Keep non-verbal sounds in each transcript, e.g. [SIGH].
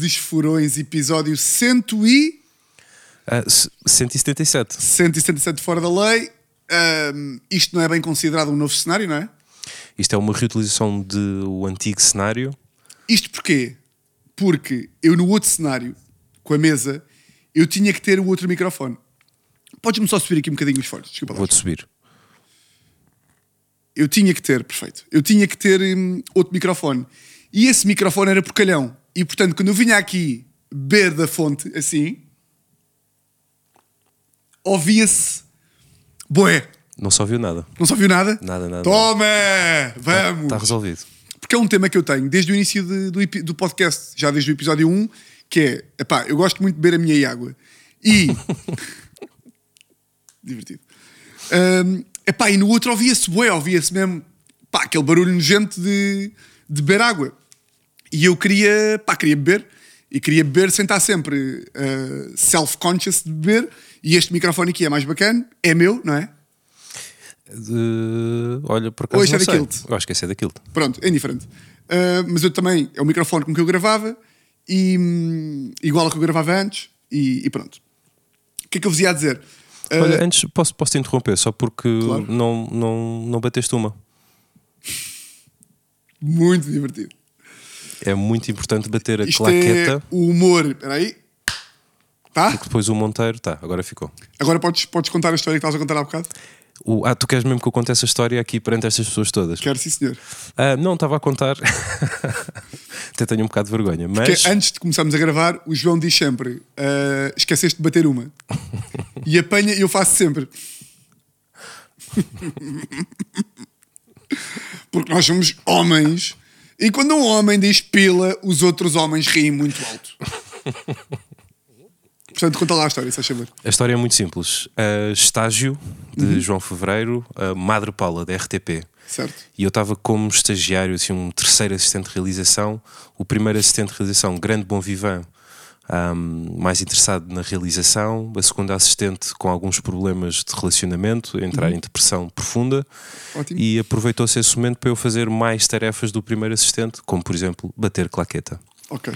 Grandes furões, episódio 100 e... C- 177. 177 fora da lei. Ahm, isto não é bem considerado um novo cenário, não é? Isto é uma reutilização do antigo cenário. Isto porquê? Porque eu no outro cenário, com a mesa, eu tinha que ter o outro microfone. Podes-me só subir aqui um bocadinho os fones, desculpa. Vou-te subir. Eu tinha que ter, perfeito. Eu tinha que ter hum, outro microfone. E esse microfone era porcalhão. E portanto, quando eu vinha aqui beber da fonte, assim, ouvia-se. Boé! Não se ouviu nada. Não se ouviu nada? Nada, nada, Toma! Vamos! Está resolvido. Porque é um tema que eu tenho desde o início de- do, do podcast, já desde o episódio 1, que é, epá, eu gosto muito de beber a minha água. E... [LAUGHS] Divertido. Hum, epá, e no outro ouvia-se bué, ouvia-se mesmo, pá, aquele barulho nojento de, de beber água. E eu queria, pá, queria beber. E queria beber sem estar sempre uh, self-conscious de beber. E este microfone aqui é mais bacana, é meu, não é? De- Olha, por acaso Ou este é da. Kilt? Eu acho que esse é da Kilt. Pronto, é indiferente. Uh, mas eu também, é o microfone com que eu gravava, e, hum, igual ao que eu gravava antes, e, e pronto. O que é que eu vos ia dizer? Uh, Olha, antes posso, posso te interromper, só porque Claro. não, não, não bateste uma. muito divertido. É muito importante bater a Isto claqueta, é o humor. Espera aí. Tá? porque depois o Monteiro. Tá, agora ficou. Agora podes, podes contar a história que estavas a contar há bocado? O, ah, tu queres mesmo que eu conte essa história aqui perante estas pessoas todas? Quero sim, senhor. Ah, não, estava a contar. [LAUGHS] Até tenho um bocado de vergonha, Porque mas. antes de começarmos a gravar, o João diz sempre: uh, esqueceste de bater uma. [LAUGHS] e apanha, e eu faço sempre. [LAUGHS] Porque nós somos homens. E quando um homem diz pila, os outros homens riem muito alto. [LAUGHS] Portanto, conta lá a história, se favor. A história é muito simples. Ah, estágio de Uhum. João Fevereiro, a Madre Paula, da RTP. Certo? E eu estava como estagiário, assim, um terceiro assistente de realização. O primeiro assistente de realização, grande bom vivant, ahm, mais interessado na realização. A segunda assistente com alguns problemas de relacionamento, entrar em depressão profunda. Uhum. Ótimo. E aproveitou-se esse momento para eu fazer mais tarefas do primeiro assistente, como por exemplo bater claqueta. Ok.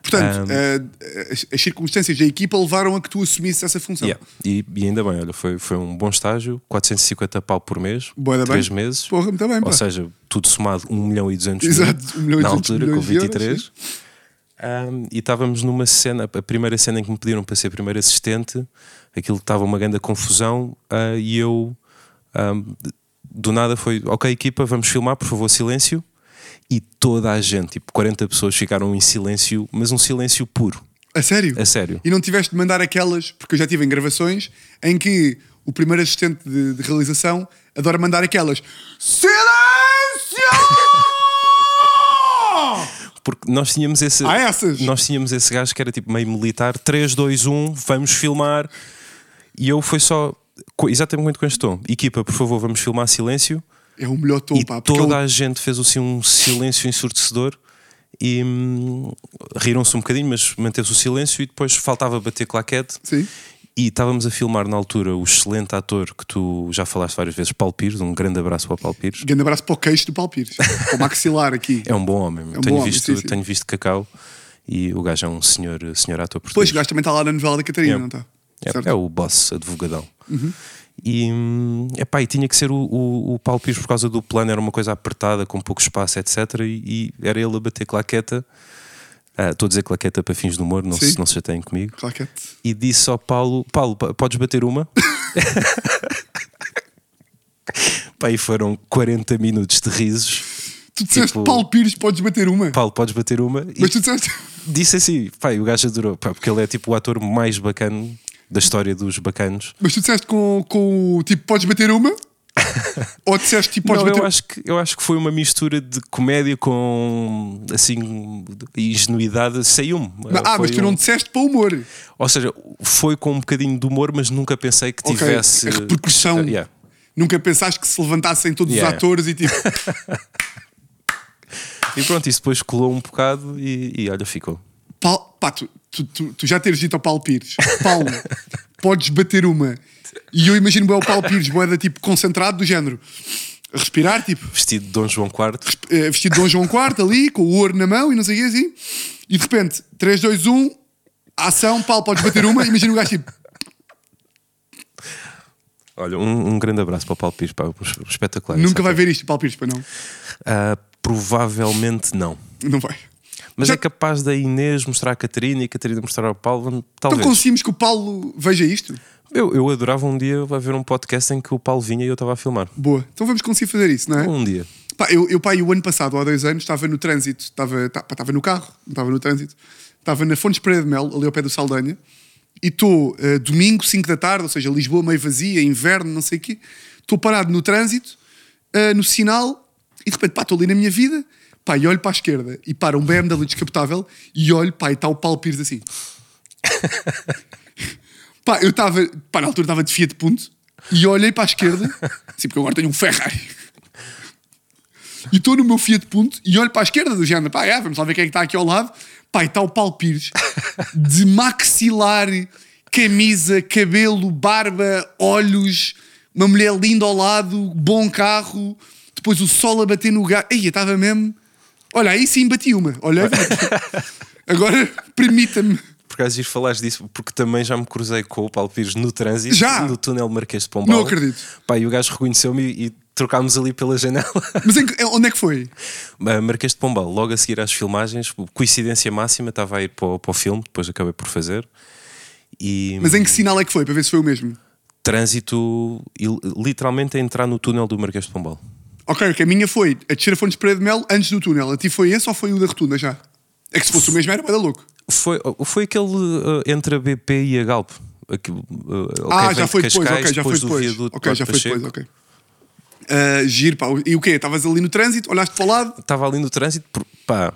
Portanto, uh, as, as circunstâncias da equipa levaram a que tu assumisses essa função. Yeah. E, e ainda bem, olha, foi, foi um bom estágio, 450 pau por mês, Boa da bem. 3 meses. Porra, muito bem, pá. Ou seja, tudo somado 1 milhão e 200 Exato, mil 1 milhão e na 200 altura, milhões com de euros, 23. Um, e estávamos numa cena, a primeira cena em que me pediram para ser primeiro assistente, aquilo estava uma grande confusão ah, e eu um, do nada foi, ok equipa, vamos filmar, por favor, silêncio. E toda a gente, tipo 40 pessoas ficaram em silêncio, mas um silêncio puro, A sério? a sério. E não tiveste de mandar aquelas, porque eu já tive em gravações em que o primeiro assistente de, de realização adora mandar aquelas Silêncio! [LAUGHS] Porque nós tínhamos esse. Há essas? Nós tínhamos esse gajo que era tipo meio militar, 3, 2, 1, vamos filmar. E eu foi só. Exatamente com este tom. Equipa, por favor, vamos filmar silêncio. É o melhor tom, e pá. Toda ele- a gente fez assim um silêncio ensurdecedor. E hum, riram-se um bocadinho, mas manteve-se o silêncio. E depois faltava bater claquete. Sim. E estávamos a filmar na altura o excelente ator que tu já falaste várias vezes, Paulo Pires. Um grande abraço para o Paulo Pires. Grande abraço para o queixo do Paulo Pires. para o maxilar aqui. É um bom homem. um tenho, bom homem, visto, sim, sim. tenho visto Cacau e o gajo é um senhor, senhor ator português. Pois, o gajo também está lá na novela da Catarina, É. não está? É? Uhum. é o boss advogadão. E, hum, epá, e tinha que ser o, o, o Paulo Pires por causa do plano, era uma coisa apertada, com pouco espaço, etc. E, e era ele a bater claqueta. Ah, Estou a dizer claqueta para fins de humor, não Sim. se, não se chateiem comigo. Claquete. E disse ao Paulo: Paulo, pa- podes bater uma? [LAUGHS] Pá, e foram 40 minutos de risos. Tu disseste Tipo- Paulo Pires, podes bater uma. Paulo, podes bater uma? Mas tu disseste. [LAUGHS] disse assim: pá, o gajo adorou, pá, porque ele é tipo o ator mais bacana da história dos bacanos. Mas tu disseste com, com o tipo, podes bater uma? Ou disseste tipo, Não, eu acho, que, eu acho que foi uma mistura de comédia com assim ingenuidade. Saiu-me. Ah, Foi mas tu um- não disseste para o humor. Ou seja, foi com um bocadinho de humor, mas nunca pensei que Ok, tivesse. a repercussão. Uh, yeah. Nunca pensaste que se levantassem todos Yeah. os atores e tipo. [LAUGHS] E pronto, isso depois colou um bocado e, e olha, ficou. Paulo, pá, tu, tu, tu, tu já teres dito ao Paulo Pires, Paulo, [LAUGHS] podes bater uma. E eu imagino bem o Paulo Pires, boeda tipo concentrado do género. a respirar, tipo, Vestido de Dom João IV. eh, vestido de Dom João IV ali, com o ouro na mão e não sei o que assim. E de repente, 3, 2, 1, ação, Paulo, podes bater uma. Imagina o gajo tipo, Olha, um, um grande abraço para o Paulo Pires, pá, espetacular. nunca vai ver isto, Paulo Pires, para não. Ah, provavelmente não. Não vai. Mas Já- é capaz da Inês mostrar à Catarina e a Catarina mostrar ao Paulo. Então Talvez. conseguimos que o Paulo veja isto? Eu, eu adorava um dia haver um podcast em que o Paulo vinha e eu estava a filmar. Boa. Então vamos conseguir fazer isso, não é? Um dia. Pá, eu, eu, pá, o ano passado, há dois anos, estava no trânsito, estava, tá- estava no carro, não estava no trânsito, estava na Fontes Pereira de Mel, ali ao pé do Saldanha, e estou eh, domingo, 5 da tarde, ou seja, Lisboa meio vazia, inverno, não sei o quê, estou parado no trânsito, eh, no sinal, e de repente, pá, estou ali na minha vida, pá, e olho para a esquerda, e para um BMW descapotável, e olho, pá, e está o Paulo Pires assim. [LAUGHS] pá, eu estava, pá, na altura estava de Fiat Punto, e olhei para a esquerda, [LAUGHS] assim, porque eu agora tenho um Ferrari. E estou no meu Fiat Punto e olho para a esquerda do género, pá, é, vamos lá ver quem é que está aqui ao lado. Pá, está o Paulo Pires [LAUGHS] de maxilar, camisa, cabelo, barba, olhos, uma mulher linda ao lado, bom carro, depois o sol a bater no gato. Aí, estava mesmo. Olha, aí sim bati uma. Olha, [LAUGHS] agora permita-me. Acaso ir falares disso, porque também já me cruzei com o Paulo Pires no trânsito, Já? no túnel Marquês de Pombal. Não acredito. Pá, e o gajo reconheceu-me e, e trocámos ali pela janela. [LAUGHS] Mas em onde é que foi? Marquês de Pombal, logo a seguir às filmagens, coincidência máxima, estava a ir para o, para o filme, depois acabei por fazer. E Mas em que sinal é que foi? Para ver se foi o mesmo. trânsito, literalmente a entrar no túnel do Marquês de Pombal. Ok, que a minha foi a descer a Fontes Pereira de Mel antes do túnel. A ti foi esse ou foi o da rotunda já? É que se fosse o mesmo era bada louco. Foi, foi aquele ah, entre a BP e a Galp. Aquilo, ah, ah, já foi de depois, Cascais, ok, já foi depois. viaduto Ok, já foi depois, ok. Giro, pá. E o quê? Estavas ali no trânsito, olhaste para o lado, Estava ali no trânsito, pá,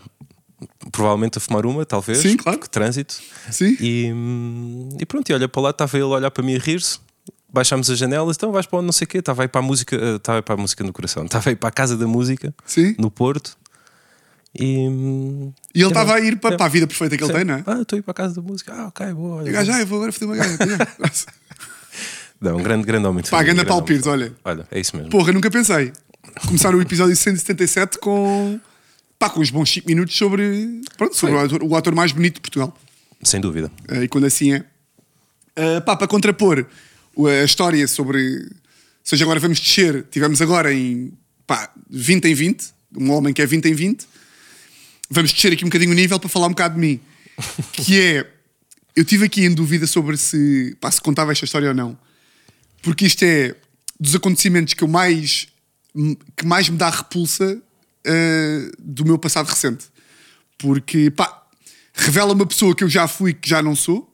provavelmente a fumar uma, talvez. Sim, claro. trânsito. sim? E, hum, e pronto, e olha para lá, estava ele a olhar para mim a rir-se. Baixámos as janelas, então vais para onde não sei o quê. Estava aí para a música, eh, estava para a música no coração, [LAUGHS] estava aí para a casa da música, Sim. no Porto. E, E ele estava a ir para, para a vida perfeita que ele tem, não é? Ah, estou a ir para a casa da música. Ah, ok, boa. olha, E o gajo, ah, eu vou agora fazer uma gaja. [LAUGHS] Não, um grande, grande homem Pá, ganda grande Paulo Pires, olha. Olha, é isso mesmo. Porra, nunca pensei. Começar o episódio 177 com. Pá, com uns bons 5 minutos sobre. Pronto, sobre o ator, o ator mais bonito de Portugal. Sem dúvida. Eh, e quando assim é. Eh, pá, para contrapor a história sobre. Ou seja, agora vamos descer. Tivemos agora em. pá, 20 em 20. Um homem que é 20 em 20. Vamos descer aqui um bocadinho o nível para falar um bocado de mim. [LAUGHS] Que é. Eu tive aqui em dúvida sobre se. pá, se contava esta história ou não. Porque isto é dos acontecimentos que eu mais. que mais me dá repulsa eh, do meu passado recente. Porque, pá, revela uma pessoa que eu já fui que já não sou,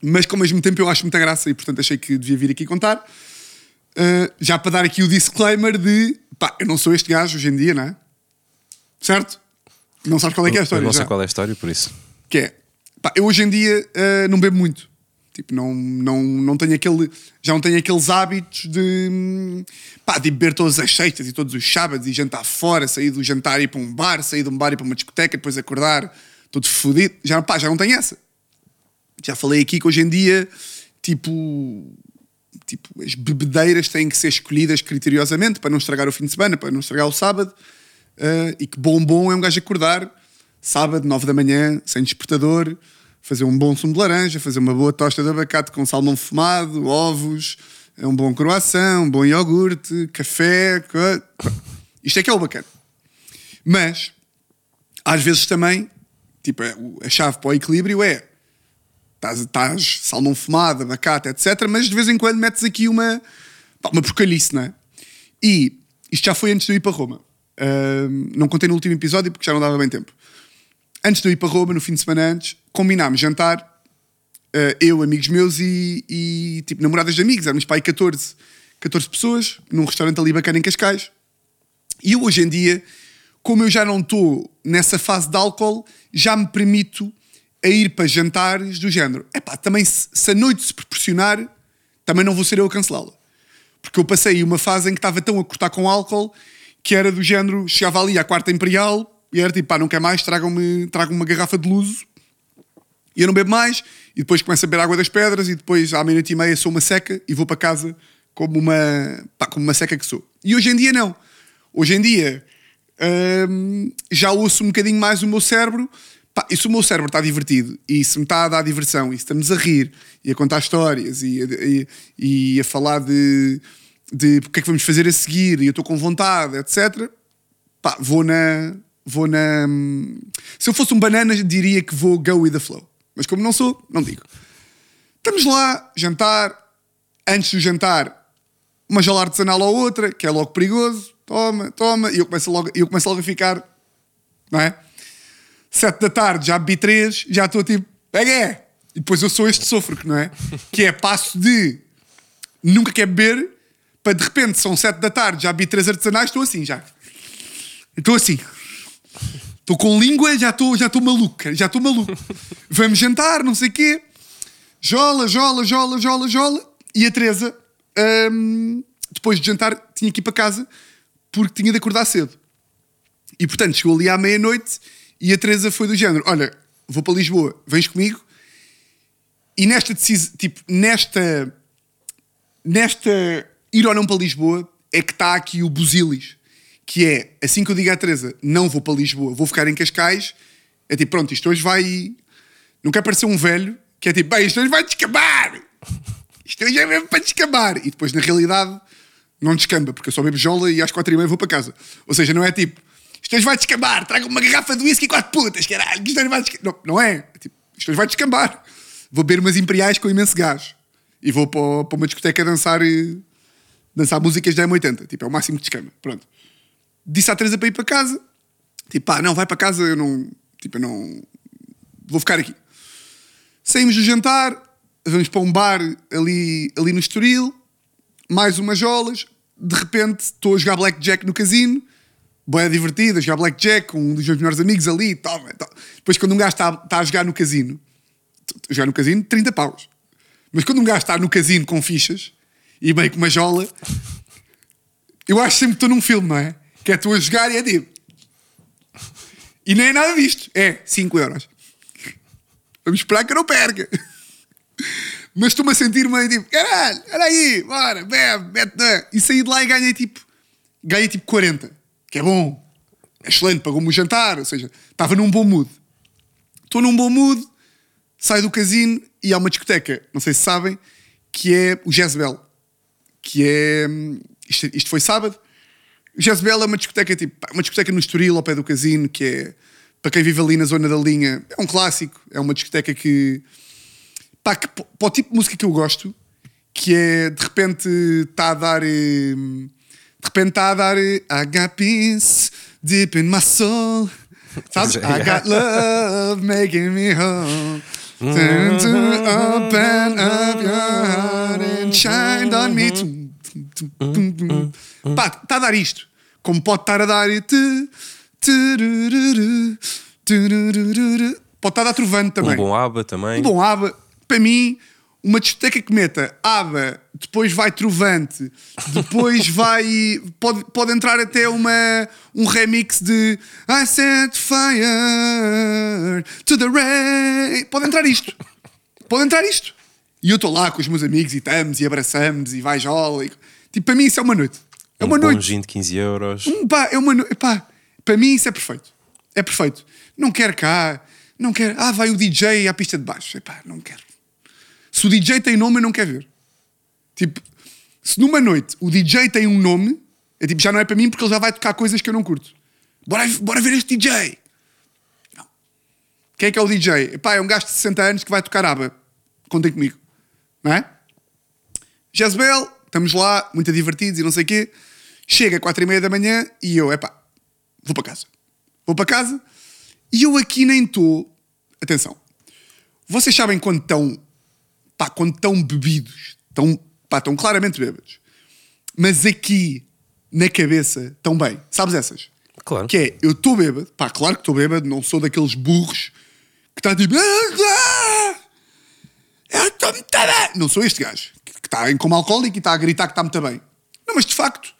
mas que ao mesmo tempo eu acho muita graça e portanto achei que devia vir aqui contar. Uh, já para dar aqui o disclaimer de pá, eu não sou este gajo hoje em dia, não é? Certo? Não sabes qual é que é a Eu história? não sei já? qual é a história, por isso. Que é, pá, eu hoje em dia uh, não bebo muito. Tipo, não, não, não tenho aquele. Já não tenho aqueles hábitos de. pá, de beber todas as sextas e todos os sábados e jantar fora, sair do jantar e ir para um bar, sair de um bar e ir para uma discoteca, depois acordar todo fodido. Já, pá, já não tenho essa. Já falei aqui que hoje em dia, tipo. Tipo, as bebedeiras têm que ser escolhidas criteriosamente para não estragar o fim de semana, para não estragar o sábado. Uh, e que bom bom é um gajo acordar sábado, 9 da manhã, sem despertador, fazer um bom sumo de laranja, fazer uma boa tosta de abacate com salmão fumado, ovos, um bom croissant, um bom iogurte, café. co- Isto é que é o bacana. Mas, às vezes também, tipo, é a chave para o equilíbrio é estás, salmão fumado, abacate, etc. Mas de vez em quando metes aqui uma, uma porcalhice, não é? E isto já foi antes de eu ir para Roma. Não contei no último episódio porque já não dava bem tempo. Antes de eu ir para Roma, no fim de semana antes, combinámos jantar, ah, eu, amigos meus e, e, tipo namoradas de amigos. Éramos aí 14, 14 pessoas, num restaurante ali bacana em Cascais. E eu hoje em dia, como eu já não estou nessa fase de álcool, já me permito a ir para jantares do género. Epá, também se, se a noite se proporcionar, também não vou ser eu a cancelá-la. Porque eu passei uma fase em que estava tão a cortar com álcool que era do género, chegava ali à quarta imperial e era tipo, pá, não quer mais, tragam-me tragam uma garrafa de luso e eu não bebo mais, e depois começo a beber água das pedras, e depois à meia-noite e meia sou uma seca e vou para casa como uma, pá, como uma seca que sou. E hoje em dia não. Hoje em dia hum, já ouço um bocadinho mais o meu cérebro. Pá, e se o meu cérebro está divertido e se me está a dar diversão e se estamos a rir e a contar histórias e, e, e a falar de, de o que é que vamos fazer a seguir e eu estou com vontade, etc. Pá, vou na. Vou na. hum, Se eu fosse um banana, diria que vou go with the flow. Mas como não sou, não digo. Estamos lá, jantar. Antes do jantar, uma jola artesanal ou outra, que é logo perigoso. Toma, toma. E eu começo logo, eu começo logo a ficar. Não é? Sete da tarde, já bebi três, já estou tipo, pega é. E depois eu sou este sofro, não é? Que é passo de nunca quer beber, para de repente são sete da tarde, já bebi três artesanais, estou assim já. Estou assim. Estou com língua, já estou já estou maluca, já estou maluco. [LAUGHS] Vamos jantar, não sei o quê. Jola, jola, jola, jola, jola. E a Teresa, hum, depois de jantar, tinha que ir para casa porque tinha de acordar cedo. E portanto chegou ali à meia-noite e a Teresa foi do género: Olha, vou para Lisboa, vens comigo? E nesta decisão, tipo, nesta. Nesta ir ou não para Lisboa, é que está aqui o busilis. Que é, assim que eu digo à Teresa, não vou para Lisboa, vou ficar em Cascais, é tipo, pronto, isto hoje vai. Não quer parecer um velho, que é tipo, bem, isto hoje vai descambar! Isto hoje é mesmo para descambar! E depois, na realidade, não descamba, porque eu só bebo jola e às quatro e meia vou para casa. Ou seja, não é tipo, isto hoje vai descambar, traga uma garrafa de whisky e quatro putas, caralho, isto hoje vai descambar. Não, não é. é tipo, isto hoje vai descambar. Vou beber umas imperiais com imenso gás. E vou para, para uma discoteca dançar, eh, dançar músicas da M80. Tipo, é o máximo que descamba. Pronto. Disse à Teresa para ir para casa. Tipo, pá, não, vai para casa, eu não. Tipo, eu não. Vou ficar aqui. Saímos do jantar, vamos para um bar ali, ali no Estoril, mais umas jolas. De repente estou a jogar Blackjack no casino, boa divertida, jogar Blackjack com um dos meus melhores amigos ali. Toma, toma. Depois, quando um gajo está, está a jogar no casino, jogar no casino, 30 paus. Mas quando um gajo está no casino com fichas e meio com uma jola, eu acho sempre que estou num filme, não é? Que é tu a jogar e é tipo. E nem é nada disto. É 5 euros. Vamos esperar que eu não perca. Mas estou-me a sentir meio tipo, caralho, olha aí, bora, bebe, mete na. E saí de lá e ganhei tipo, ganhei tipo 40, que é bom, é excelente, pagou-me o jantar, ou seja, estava num bom mood. Estou num bom mood, saio do casino e há uma discoteca, não sei se sabem, que é o Jezebel, que é, isto, isto foi sábado, Jezebel é uma discoteca tipo, uma discoteca no Estoril, ao pé do casino, que é, para quem vive ali na zona da linha, é um clássico, é uma discoteca que pá, que, para o tipo de música que eu gosto, que é de repente está a dar. eh, De repente está a dar. eh, I got peace deep in my soul. Sabes? [LAUGHS] I got love making me whole. Open up your heart and shine on me. Pá, está a dar isto. Como pode estar a dar. Pode estar a dar trovando também Um bom aba também. um bom ABBA, para mim, uma discoteca que meta ABBA, depois vai Trovante, depois [LAUGHS] vai. Pode, pode entrar até uma, um remix de I set fire to the rain. Pode entrar isto. Pode entrar isto. E eu estou lá com os meus amigos e estamos e abraçamos e vai jola. E... Tipo, para mim isso é uma noite. É um uma bom noite. gin de 15 euros. Um pá, é uma no... pá, para mim isso é perfeito. É perfeito. Não quero cá, não quero. Ah, vai o DJ à pista de baixo. Epá, não quero. Se o DJ tem nome, eu não quero ver. Tipo, se numa noite o DJ tem um nome, é tipo, já não é para mim porque ele já vai tocar coisas que eu não curto. Bora, bora ver este DJ. Não. Quem é que é o DJ? Epá, é um gajo de 60 anos que vai tocar aba. Contem comigo. Não é? Jezebel, estamos lá, muito divertidos e não sei o quê. Chega às quatro e meia da manhã e eu, epá, vou para casa. Vou para casa e eu aqui nem estou. Atenção, vocês sabem quando estão, pá, quando estão bebidos, estão, pá, estão claramente bêbados, mas aqui na cabeça estão bem. Sabes essas? Claro. Que é, eu estou bêbado, pá, claro que estou bêbado, não sou daqueles burros que está tipo. "Ah, Eu estou muito bem. Não sou este gajo que está em coma alcoólico e está a gritar que está muito bem. Não, mas de facto,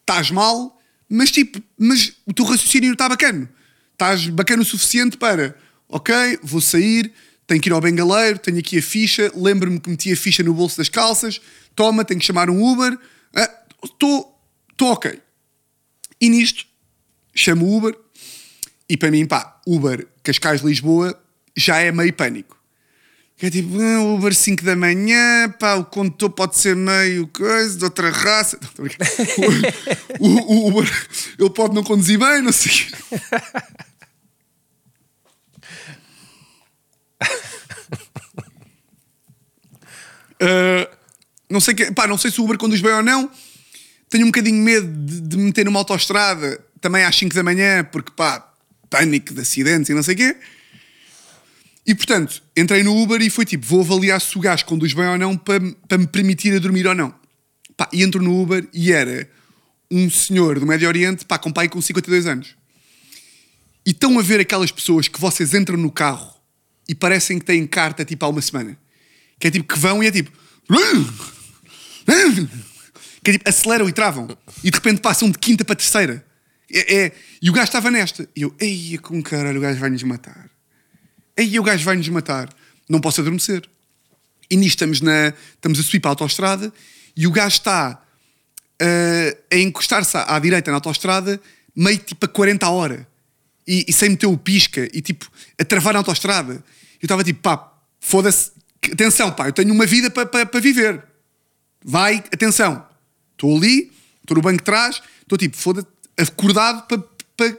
estás mal, mas tipo, mas o teu raciocínio está bacana. Estás bacana o suficiente para, ok, vou sair, tenho que ir ao bengaleiro, tenho aqui a ficha, lembro-me que meti a ficha no bolso das calças, toma, tenho que chamar um Uber, estou ah, ok. E nisto, chamo o Uber, e para mim, pá, Uber Cascais-Lisboa já é meio pânico. É tipo, ah, Uber 5 da manhã, pá, o condutor pode ser meio coisa, de outra raça. [LAUGHS] Não, o, o, Uber, ele pode não conduzir bem, não sei. [LAUGHS] Uh, não sei que, pá, não sei se o Uber conduz bem ou não. Tenho um bocadinho medo de, de me meter numa autoestrada também às 5 da manhã, porque pá, pânico de acidentes e não sei o quê. E portanto, entrei no Uber e foi tipo: vou avaliar se o gajo conduz bem ou não para, para me permitir a dormir ou não. Pá, e entro no Uber e era um senhor do Médio Oriente, pá, com pai com 52 anos. E estão a ver aquelas pessoas que vocês entram no carro e parecem que têm carta tipo há uma semana. Que é tipo que vão e é tipo. Que é tipo, aceleram e travam. E de repente passam de quinta para terceira. É, é, e o gajo estava nesta. E eu, eia com caralho, o gajo vai-nos matar. Eia, o gajo vai-nos matar. Não posso adormecer. E nisto estamos, na, estamos a subir para a autostrada e o gajo está uh, a encostar-se à, à, direita na autostrada meio tipo a 40 a hora. E, e sem meter o pisca e tipo a travar na autostrada. Eu estava tipo, pá, foda-se. Atenção, pá, eu tenho uma vida para pa, pa viver. Vai, atenção. Estou ali, estou no banco de trás, estou tipo, foda-se acordado para, para,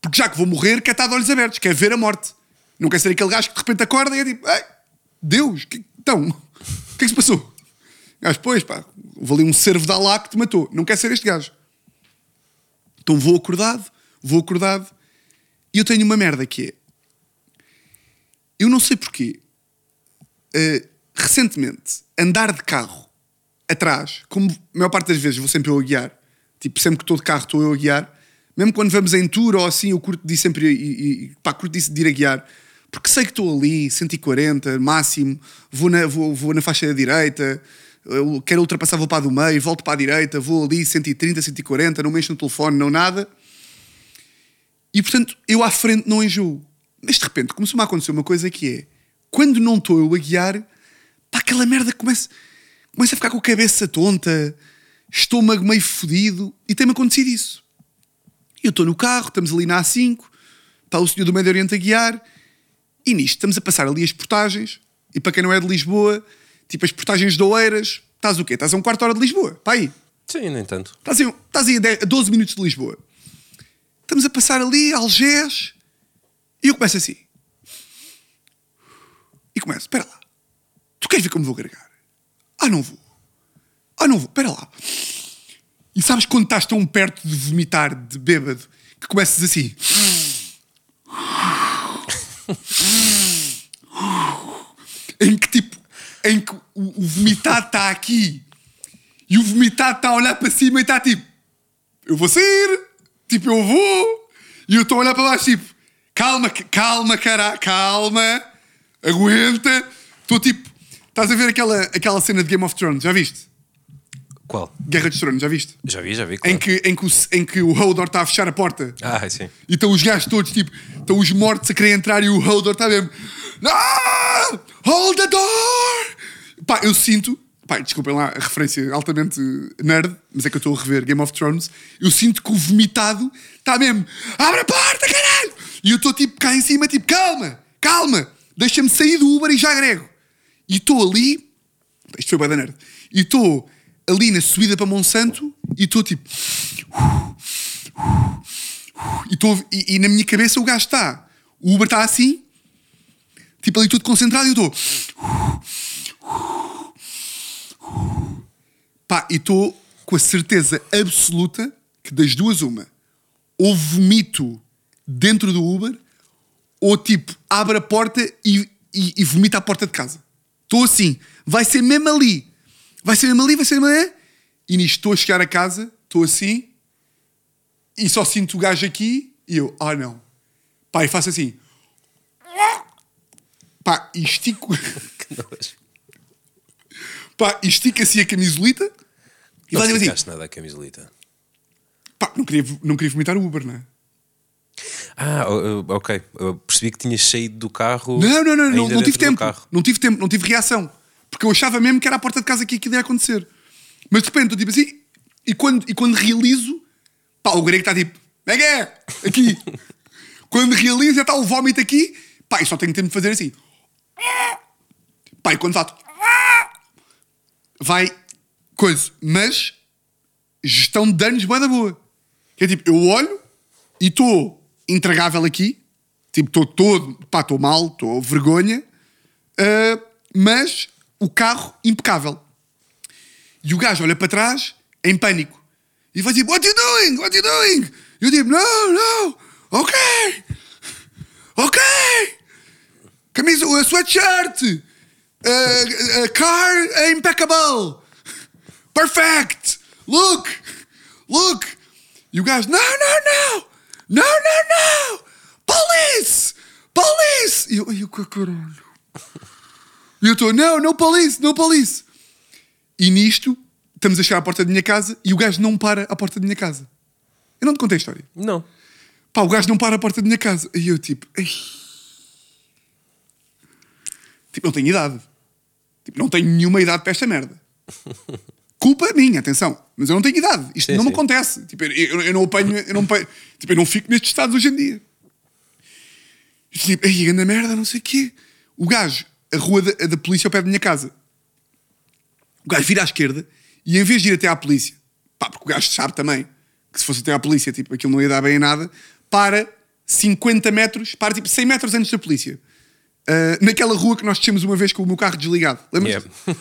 porque já que vou morrer, quer estar de olhos abertos, quer ver a morte. Não quer ser aquele gajo que de repente acorda e é tipo, Ei, Deus, que, então, [LAUGHS] o que é que se passou? Gajo, pois pá, houve ali um servo da lá que te matou. Não quer ser este gajo. Então vou acordado, vou acordado, e eu tenho uma merda que é. Eu não sei porquê. Uh, recentemente, andar de carro atrás, como a maior parte das vezes vou sempre eu a guiar, Tipo, sempre que estou de carro estou eu a guiar. Mesmo quando vamos em tour ou assim, eu curto de sempre e, e pá, curto de ir a guiar. Porque sei que estou ali, 140, máximo, vou na, vou, vou na faixa da direita, eu quero ultrapassar, vou para a do meio, volto para a direita, vou ali 130, 140, não mexo no telefone, não nada. E portanto, eu à frente não enjoo. Mas de repente começou-me a acontecer uma coisa que é, quando não estou eu a guiar, pá, aquela merda começa, começa a ficar com a cabeça tonta, estômago meio fodido e tem-me acontecido isso. Eu estou no carro, estamos ali na A5, está o senhor do Médio Oriente a guiar e nisto estamos a passar ali as portagens e para quem não é de Lisboa, tipo as portagens de Oeiras, estás o quê? Estás a um quarto hora de Lisboa, para aí. Sim, nem tanto. Estás aí, estás aí a 12 minutos de Lisboa. Estamos a passar ali, Algés, e eu começo assim. E começo, espera lá. Tu queres ver como vou carregar? Ah, não vou. Ah, não vou, espera lá. E sabes quando estás tão perto de vomitar, de bêbado, que começas assim. em que tipo, em que o, o vomitado está aqui e o vomitado está a olhar para cima e está tipo, eu vou sair, tipo, eu vou, e eu estou a olhar para baixo, tipo, calma, calma, cara, calma, aguenta, estou tipo, estás a ver aquela, aquela cena de Game of Thrones, já viste? Qual? Guerra dos Tronos, já viste? Já vi, já vi. Claro. Em, que, em, que o, em que o Hodor está a fechar a porta. Ah, sim. E estão os gajos todos, tipo, estão os mortos a querer entrar e o Hodor está mesmo. Ah! Hold the door! Pá, eu sinto. Pá, desculpem lá a referência altamente nerd, mas é que eu estou a rever Game of Thrones. Eu sinto que o vomitado está mesmo. Abre a porta, caralho! E eu estou tipo cá em cima, tipo, calma, calma, deixa-me sair do Uber e já agrego. E estou ali. Isto foi bem da nerd. E estou ali na subida para Monsanto e estou tipo. E, tô, e, e, na minha cabeça o gajo está. O Uber está assim, tipo ali tudo concentrado e eu estou. Pá, e estou com a certeza absoluta que das duas, uma, ou vomito dentro do Uber, ou tipo, abre a porta e, e, e vomita a porta de casa. Estou assim, vai ser mesmo ali vai ser mesmo ali, vai ser mesmo ali. E nisto estou a chegar a casa, estou assim, e só sinto o gajo aqui, e eu, ah não. Pá, e faço assim. Pá, e estico. [LAUGHS] Pá, e estico assim a camisolita. E não assim. nada a camisolita. Pá, não queria, não queria vomitar o Uber, não é? Ah, ok. Eu percebi que tinhas saído do carro. Não, não, não, não, não tive tempo. Não tive tempo, não tive reação. Porque eu achava mesmo que era a porta de casa que aquilo ia acontecer. Mas de repente, eu tipo assim, e quando, e quando realizo, pá, o grego está tipo, é que é? Aqui. [LAUGHS] quando realizo, já está o vómito aqui, pá, e só tenho tempo de fazer assim. Pá, e quando faço, vai coisa. Mas gestão de danos boa da boa. Que é tipo, eu olho e estou intragável aqui, tipo, estou todo, pá, estou mal, estou vergonha, ah, mas o carro impecável. E o gajo olha para trás em pânico. E vai tipo, What you doing? What you doing? E eu digo, No, no, ok, ok, camisa, a sweatshirt, a, a car impeccable, perfect, look, look. E o gajo, no, no, no, no, no, no, police, police. E eu, eu, caralho. E eu estou, não, no police, no police. E nisto, estamos a chegar à porta da minha casa e o gajo não para à porta da minha casa. Eu não te contei a história. Não. Pá, o gajo não para à porta da minha casa. E eu tipo, Ei. tipo, não tenho idade. Tipo, não tenho nenhuma idade para esta merda. [LAUGHS] Culpa minha, atenção. Mas eu não tenho idade. Isto Sim, não me sim. acontece. Tipo, eu, eu- não apanho, eu não, apanho- tipo, eu não fico nestes estados hoje em dia. E tipo, ei, grande merda, não sei o quê. O gajo, a rua da, da polícia ao pé da minha casa. O gajo vira à esquerda e em vez de ir até à polícia, pá, porque o gajo sabe também que se fosse até à polícia, tipo, aquilo não ia dar bem em nada, para 50 metros, para tipo 100 metros antes da polícia. Ah, naquela rua que nós descemos uma vez com o meu carro desligado. Lembras? Yeah.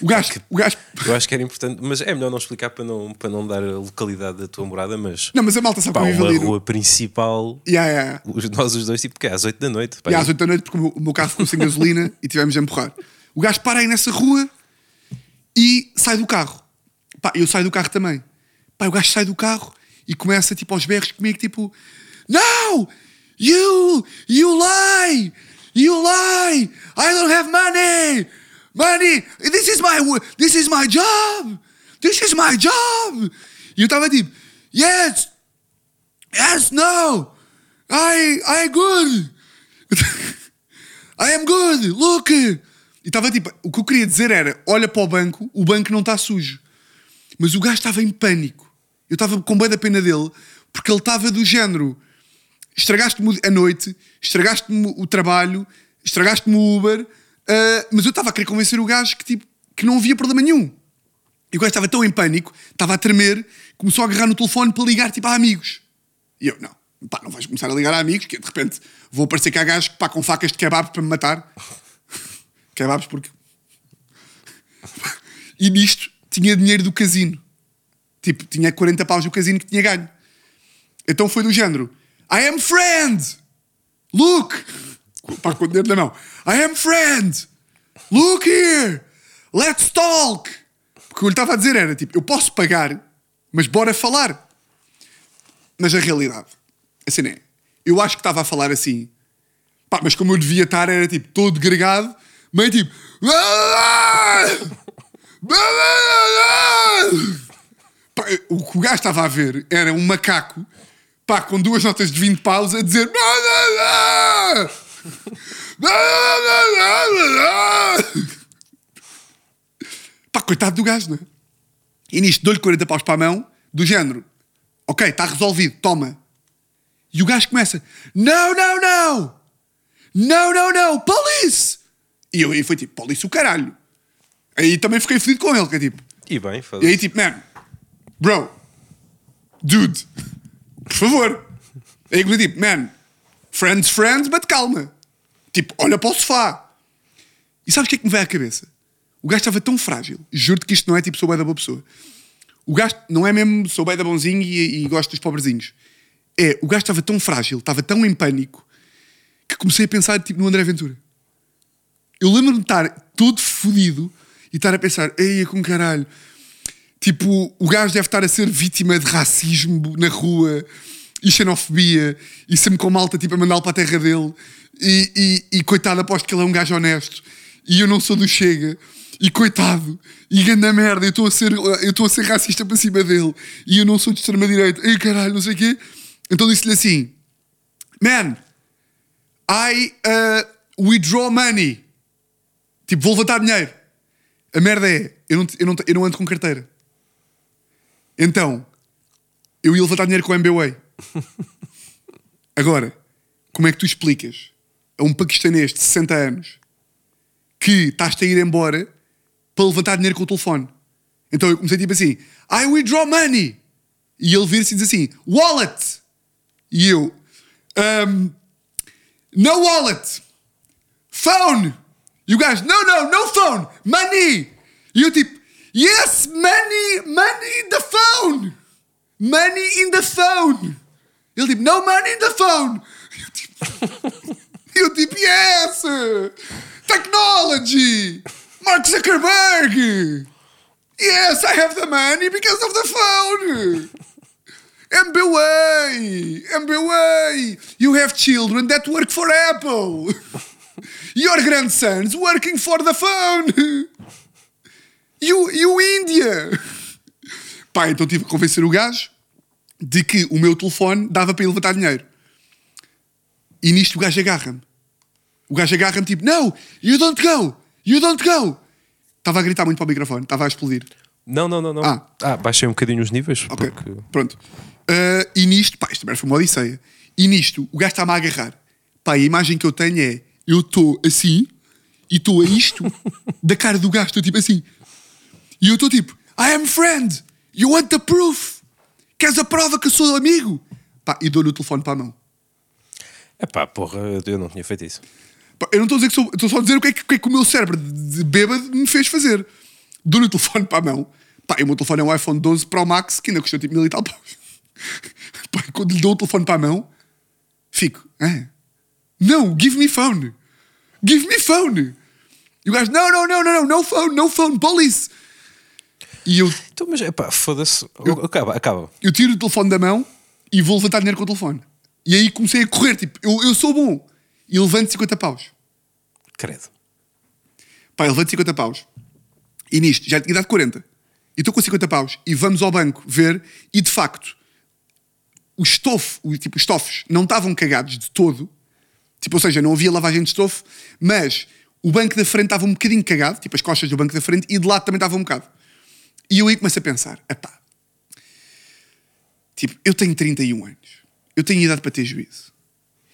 O gajo, [LAUGHS] o gajo. Eu acho que era importante, mas é melhor não explicar para não, para não dar a localidade da tua morada, mas Não, mas a malta sabe pá, como uma rua principal, Yeah, yeah, yeah. os- nós os dois, tipo, que é às 8 da noite. pá, E às 8 da noite, porque o meu, carro ficou sem gasolina e tivemos a empurrar. O gajo para aí nessa rua e sai do carro. Pá, eu saio do carro também. Pá, o gajo sai do carro e começa tipo aos berros comigo, tipo: No! You! You lie! You lie! I don't have money! Money! This is my, this is my job! This is my job! E eu estava tipo: Yes! Yes, no! I, I good! [LAUGHS] I am good, look! E estava tipo, o que eu queria dizer era: olha para o banco, o banco não está sujo. Mas o gajo estava em pânico. Eu estava com bem da pena dele, porque ele estava do género: estragaste-me a noite, estragaste-me o trabalho, estragaste-me o Uber, ah, mas eu estava a querer convencer o gajo que, tipo, que não havia problema nenhum. E o gajo estava tão em pânico, estava a tremer, começou a agarrar no telefone para ligar tipo a amigos. E eu, não, pá, não vais começar a ligar a amigos, que de repente vou aparecer cá gajos pá, com facas de kebab para me matar. [LAUGHS] Kebabs porque. [LAUGHS] E nisto tinha dinheiro do casino. Tipo, tinha 40 paus do casino que tinha ganho. Então foi do género: I am friend! Look! Pá, com o dedo na mão. I am friend! Look here! Let's talk! Porque o que eu lhe estava a dizer era tipo: eu posso pagar, mas bora falar. Mas a realidade, assim é. Eu acho que estava a falar assim, pá, mas como eu devia estar, era tipo todo gregado, meio tipo. Pá, o que o gajo estava a ver era um macaco, pá, com duas notas de 20 paus a dizer. Pá, coitado do gajo, não é? E nisto dou-lhe 40 paus para a mão, do género, ok, está resolvido, toma. E o gajo começa, não, não, não, não, não, não, police! E eu aí foi tipo, police o caralho. Aí também fiquei fodido com ele, que é tipo, E bem, e foda-se. aí tipo, man, bro, dude, por favor. Aí eu tipo, man, friends, friends, but calma. Tipo, olha para o sofá. E sabes o que é que me veio à cabeça? O gajo estava tão frágil. Juro-te que isto não é tipo, sou bem da boa pessoa. O gajo não é mesmo, sou bem da bonzinho e, e gosto dos pobrezinhos. É, o gajo estava tão frágil, estava tão em pânico, que comecei a pensar tipo, no André Ventura. Eu lembro-me de estar todo fodido e estar a pensar, ei, com caralho. Tipo, o gajo deve estar a ser vítima de racismo na rua e xenofobia e sempre com malta tipo, a mandá-lo para a terra dele. E, e, e coitado, aposto que ele é um gajo honesto e eu não sou do Chega. E coitado, e ganda merda, eu estou a ser, eu estou a ser racista para cima dele e eu não sou de extrema-direita. Ei caralho, não sei o quê. Então disse-lhe assim: Man, I uh, withdraw money. Tipo, vou levantar dinheiro. A merda é, eu não, eu não, eu não ando com carteira. Então, eu ia levantar dinheiro com o MBWay. [LAUGHS] Agora, como é que tu explicas a um paquistanês de 60 anos que estás-te a ir embora para levantar dinheiro com o telefone? Então eu comecei tipo assim: I withdraw money. E ele vira-se e diz assim: Wallet. E eu: um, No wallet. Phone. E o gajo: No, no, no phone. Money. E eu tipo: Yes, money, money in the phone. Money in the phone. Ele tipo: No money in the phone. Eu tipo, eu tipo Yes. Technology. Mark Zuckerberg. Yes, I have the money because of the phone. [LAUGHS] MBWay, MBWay. You have children that work for Apple. [LAUGHS] Your grandsons working for the phone. [LAUGHS] You, you India. Pá, então tive que convencer o gajo de que o meu telefone dava para ele levantar dinheiro. E nisto o gajo agarra-me. O gajo agarra-me tipo, no, you don't go, you don't go. Estava a gritar muito para o microfone, estava a explodir. Não, não, não, não. Ah. Ah, baixei um bocadinho os níveis. Ok, Porque... pronto. Uh, e nisto, pá, isto também foi uma odisseia. E nisto, o gajo está-me a agarrar. Pá, a imagem que eu tenho é, eu estou assim, e estou a isto, [LAUGHS] da cara do gajo, estou tipo assim. E eu estou tipo, I am friend, you want the proof? Queres a prova que eu sou amigo? Pá, e dou-lhe o telefone para a mão. É pá, porra, eu não tinha feito isso. Pá, eu não estou a dizer que sou, estou só a dizer o que é que, o que é que o meu cérebro de bêbado me fez fazer. Dou-lhe o telefone para a mão. Pá, e o meu telefone é um iPhone 12 Pro Max que ainda custou tipo mil e tal paus. [LAUGHS] Pá, quando lhe dou o telefone para a mão, fico, ah, não, give me phone. Give me phone. E o gajo, não, não, não, não, não, no phone, no phone, police. E eu, Então, mas é pá, foda-se. Acaba, acaba. eu tiro o telefone da mão e vou levantar dinheiro com o telefone. E aí comecei a correr, tipo, eu, eu sou bom. E levanto 50 paus. Credo. Pá, eu levanto 50 paus. E nisto, já tinha dado 40. E estou com 50 paus. E vamos ao banco ver. E de facto, o estofo, o, tipo, os estofos não estavam cagados de todo. Tipo, ou seja, não havia lavagem de estofo. Mas o banco da frente estava um bocadinho cagado. Tipo, as costas do banco da frente. E de lado também estava um bocado. E eu aí começo a pensar: epá. Tipo, eu tenho 31 anos. Eu tenho idade para ter juízo.